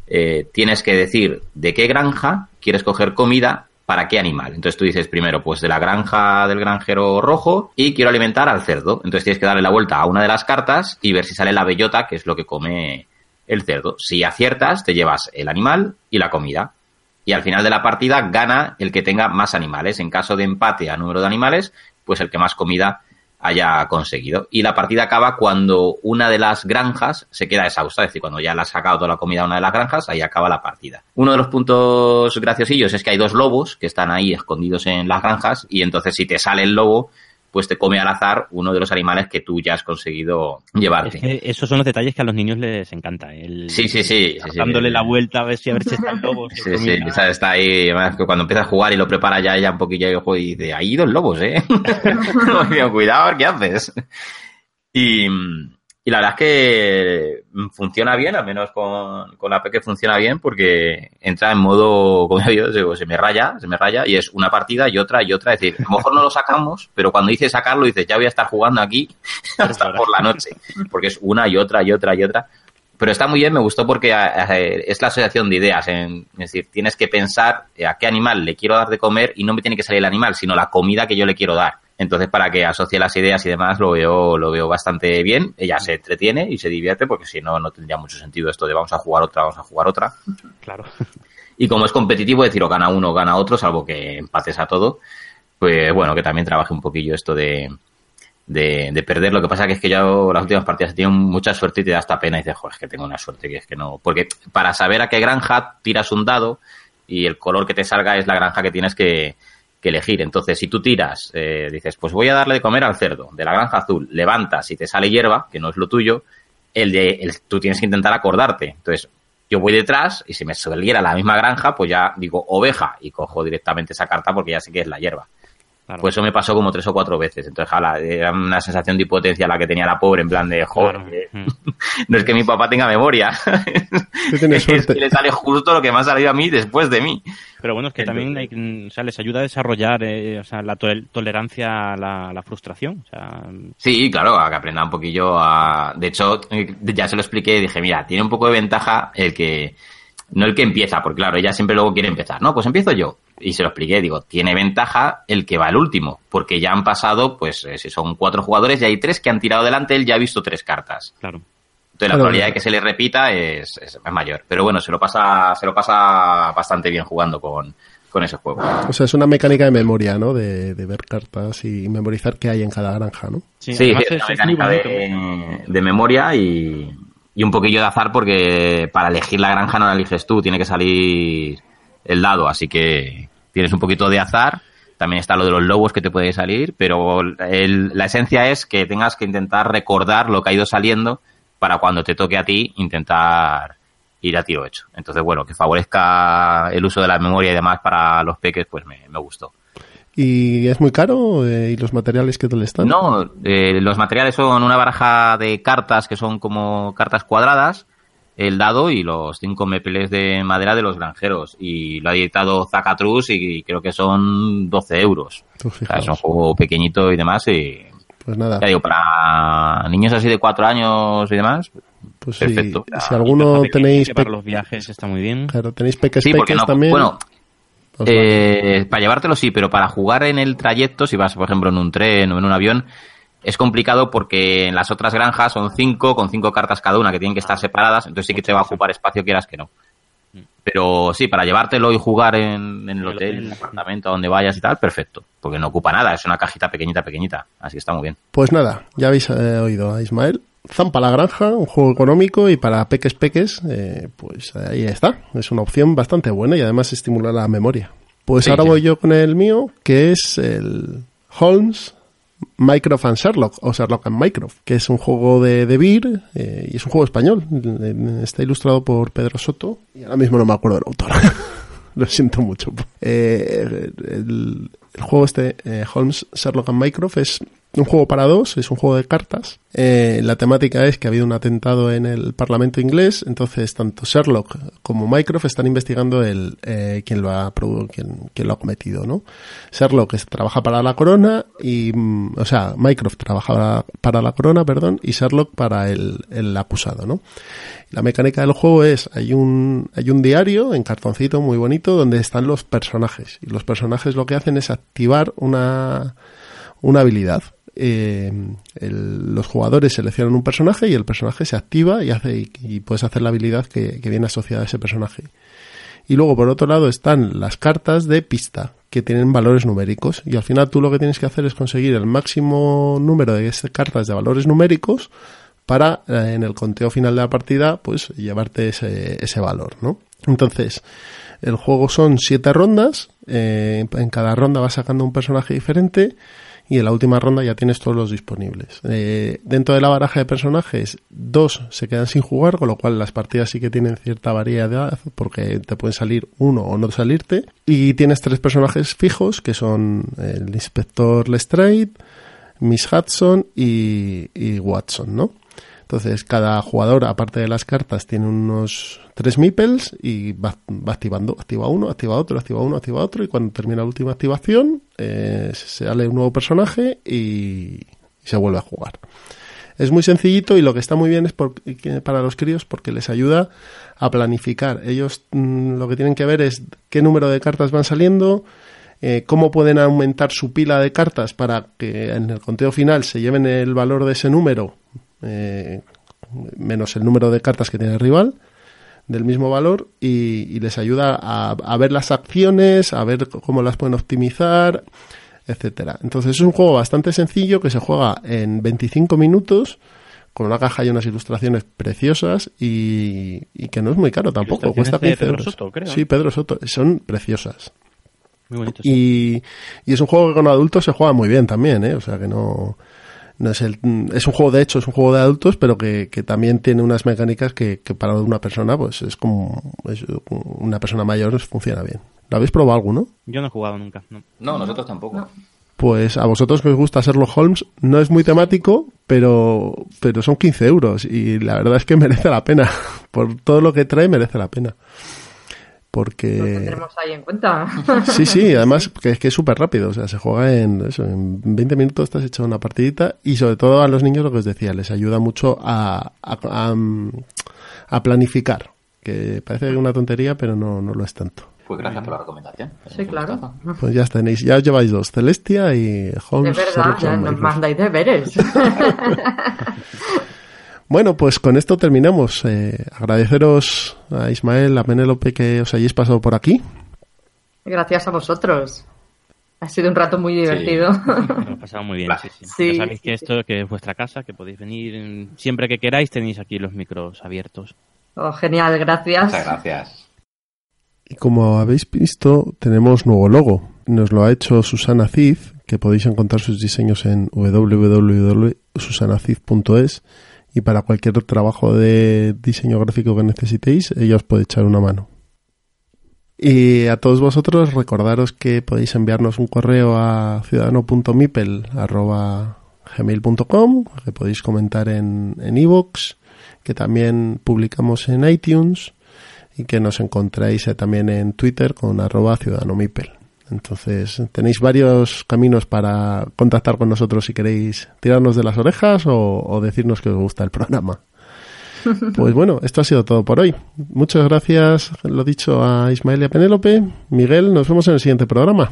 eh, tienes que decir de qué granja quieres coger comida ¿para qué animal? Entonces tú dices primero, pues de la granja del granjero rojo y quiero alimentar al cerdo. Entonces tienes que darle la vuelta a una de las cartas y ver si sale la bellota, que es lo que come el cerdo. Si aciertas, te llevas el animal y la comida. Y al final de la partida gana el que tenga más animales. En caso de empate a número de animales, pues el que más comida haya conseguido. Y la partida acaba cuando una de las granjas se queda exhausta, es decir, cuando ya le ha sacado toda la comida a una de las granjas, ahí acaba la partida. Uno de los puntos graciosillos es que hay dos lobos que están ahí escondidos en las granjas y entonces si te sale el lobo, pues te come al azar uno de los animales que tú ya has conseguido llevarte. Es que esos son los detalles que a los niños les encanta. El, sí, sí, sí. dándole la vuelta a ver si a ver si está el lobo. sí, sí, está ahí. Además, que cuando empieza a jugar y lo prepara ya, ya un poquillo y dice, hay dos lobos, ¿eh? Cuidado, ¿qué haces? Y, Y la verdad es que funciona bien, al menos con, con la P que funciona bien, porque entra en modo, como yo digo, se me raya, se me raya, y es una partida y otra y otra. Es decir, a lo mejor no lo sacamos, pero cuando dice sacarlo, dices, ya voy a estar jugando aquí hasta por la noche, porque es una y otra y otra y otra. Pero está muy bien, me gustó porque eh, es la asociación de ideas. En, es decir, tienes que pensar a qué animal le quiero dar de comer y no me tiene que salir el animal, sino la comida que yo le quiero dar. Entonces, para que asocie las ideas y demás, lo veo, lo veo bastante bien. Ella se entretiene y se divierte, porque si no, no tendría mucho sentido esto de vamos a jugar otra, vamos a jugar otra. Claro. Y como es competitivo, decir o gana uno o gana otro, salvo que empates a todo, pues bueno, que también trabaje un poquillo esto de, de, perder. Lo que pasa que es que yo las últimas partidas he tenido mucha suerte y te da hasta pena y dices, joder, es que tengo una suerte que es que no. Porque para saber a qué granja tiras un dado y el color que te salga es la granja que tienes que, que elegir. Entonces, si tú tiras, eh, dices, pues voy a darle de comer al cerdo de la granja azul, levantas y te sale hierba, que no es lo tuyo, el de, el, tú tienes que intentar acordarte. Entonces, yo voy detrás y si me saliera la misma granja, pues ya digo oveja y cojo directamente esa carta porque ya sé que es la hierba. Pues eso me pasó como tres o cuatro veces. Entonces, jala, era una sensación de impotencia la que tenía la pobre, en plan de, joder, mm. no es que mi papá tenga memoria. es que le sale justo lo que me ha salido a mí después de mí. Pero bueno, es que también o sea, les ayuda a desarrollar eh, o sea, la tolerancia a la, frustración. O sea... Sí, claro, a que aprenda un poquillo a... De hecho, eh, ya se lo expliqué, dije, mira, tiene un poco de ventaja el que no el que empieza, porque claro, ella siempre luego quiere empezar. No, pues empiezo yo. Y se lo expliqué, digo, tiene ventaja el que va el último, porque ya han pasado, pues eh, si son cuatro jugadores y hay tres que han tirado delante, él ya ha visto tres cartas. Claro. Entonces la probabilidad de que se le repita es, es, mayor. Pero bueno, se lo pasa, se lo pasa bastante bien jugando con, con ese juego. O sea, es una mecánica de memoria, ¿no? De, de ver cartas y memorizar qué hay en cada granja, ¿no? Sí, es, una mecánica de, de, memoria y, y un poquillo de azar porque para elegir la granja no la eliges tú, tiene que salir el dado, así que tienes un poquito de azar. También está lo de los lobos que te puede salir, pero la esencia es que tengas que intentar recordar lo que ha ido saliendo para cuando te toque a ti intentar ir a tiro hecho. Entonces, bueno, que favorezca el uso de la memoria y demás para los peques, pues me, me gustó. ¿Y es muy caro? Eh, ¿Y los materiales que tal están? No, eh, los materiales son una baraja de cartas que son como cartas cuadradas, el dado y los cinco mepeles de madera de los granjeros. Y lo ha editado Zacatrus y creo que son 12 euros. es un juego pequeñito y demás. Y, pues nada. Ya digo, para niños así de 4 años y demás, pues perfecto. Si, alguno tenéis... Para los viajes está muy bien. Claro, tenéis peques sí, peques también. Bueno, eh, para llevártelo sí, pero para jugar en el trayecto, si vas, por ejemplo, en un tren o en un avión, es complicado porque en las otras granjas son cinco, con cinco cartas cada una que tienen que estar separadas, entonces sí que te va a ocupar espacio, quieras que no. Mm. Pero sí, para llevártelo y jugar en, el hotel, en el apartamento, donde vayas y tal, perfecto. Porque no ocupa nada, es una cajita pequeñita, pequeñita. Así que está muy bien. Pues nada, ya habéis eh, oído a Ismael. Zampa la granja, un juego económico y para peques peques, eh, pues ahí está. Es una opción bastante buena y además estimula la memoria. Pues ahora voy yo con el mío, que es el Holmes Mycroft and Sherlock, o Sherlock and Mycroft, que es un juego de, de Beer eh, y es un juego español. Está ilustrado por Pedro Soto y ahora mismo no me acuerdo del autor. Lo siento mucho. Eh, el, juego este, Holmes, Sherlock and Mycroft, es un juego para dos, es un juego de cartas. Eh, la temática es que ha habido un atentado en el Parlamento inglés, entonces tanto Sherlock como Mycroft están investigando el eh, quién lo ha quién, quién, lo ha cometido, ¿no? Sherlock trabaja para la corona y mm, o sea, Mycroft trabaja para la corona, perdón, y Sherlock para el, el acusado, ¿no? La mecánica del juego es hay un hay un diario en cartoncito muy bonito donde están los personajes y los personajes lo que hacen es activar una una habilidad eh, los jugadores seleccionan un personaje y el personaje se activa y hace y, puedes hacer la habilidad que, viene asociada a ese personaje. Y luego por otro lado están las cartas de pista que tienen valores numéricos y al final tú lo que tienes que hacer es conseguir el máximo número de cartas de valores numéricos para eh, en el conteo final de la partida pues llevarte ese, ese valor, ¿no? Entonces, el juego son siete rondas, eh, en cada ronda vas sacando un personaje diferente y en la última ronda ya tienes todos los disponibles. Eh, dentro de la baraja de personajes, dos se quedan sin jugar, con lo cual las partidas sí que tienen cierta variedad porque te pueden salir uno o no salirte. Y tienes tres personajes fijos que son el inspector Lestrade, Miss Hudson y, y Watson, ¿no? Entonces, cada jugador, aparte de las cartas, tiene unos tres meeples y va, activando. Activa uno, activa otro, activa uno, activa otro. Y cuando termina la última activación, eh, sale un nuevo personaje y, se vuelve a jugar. Es muy sencillito y lo que está muy bien es para los críos porque les ayuda a planificar. Ellos mm, lo que tienen que ver es qué número de cartas van saliendo, eh, cómo pueden aumentar su pila de cartas para que en el conteo final se lleven el valor de ese número eh, menos el número de cartas que tiene el rival del mismo valor y, les ayuda a, ver las acciones, a ver cómo las pueden optimizar, etcétera. Entonces es un juego bastante sencillo que se juega en 25 minutos con una caja y unas ilustraciones preciosas y, que no es muy caro tampoco, cuesta 15 euros. Sí, Pedro Soto, son preciosas. Muy y, y, es un juego que con adultos se juega muy bien también, ¿eh? O sea que no no es el es un juego de hecho es un juego de adultos pero que, también tiene unas mecánicas que, para una persona pues es como una persona mayor funciona bien. ¿lo habéis probado alguno? yo no he jugado nunca no, nosotros tampoco. Pues a vosotros que os gusta Sherlock Holmes no es muy temático pero pero son 15 euros y la verdad es que merece la pena. Por todo lo que trae merece la pena porque... Lo tendremos ahí en cuenta. Sí, sí, además que es que es súper rápido, o sea, se juega en, eso, en 20 minutos estás hecho una partidita y sobre todo a los niños lo que os decía, les ayuda mucho a, a, planificar, que parece una tontería, pero no, no lo es tanto. Pues gracias por la recomendación. Sí, claro. Pues ya tenéis, ya os lleváis dos, Celestia y Holmes. De verdad, ya nos mandáis deberes. Bueno, pues con esto terminamos. Eh, agradeceros a Ismael, a Penélope que os hayáis pasado por aquí. Gracias a vosotros. Ha sido un rato muy divertido. Sí, hemos pasado muy bien. Sí, sabéis que esto que es vuestra casa, que podéis venir siempre que queráis, tenéis aquí los micros abiertos. Oh, genial, gracias. Muchas gracias. Y como habéis visto, tenemos nuevo logo. Nos lo ha hecho Susana Cid, que podéis encontrar sus diseños en www.susanacid.es y para cualquier trabajo de diseño gráfico que necesitéis, ella os puede echar una mano. Y a todos vosotros recordaros que podéis enviarnos un correo a ciudadano.mipel.gmail.com que podéis comentar en en que también publicamos en iTunes y que nos encontráis también en Twitter con arroba ciudadanomipel. Entonces, tenéis varios caminos para contactar con nosotros si queréis tirarnos de las orejas o, decirnos que os gusta el programa. Pues bueno, esto ha sido todo por hoy. Muchas gracias, lo dicho, a Ismael y a Penélope. Miguel, nos vemos en el siguiente programa.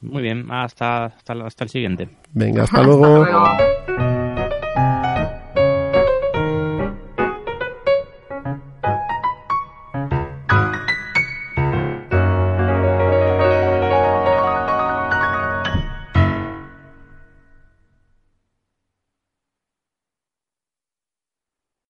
Muy bien, hasta, hasta, hasta el siguiente. Venga, hasta luego.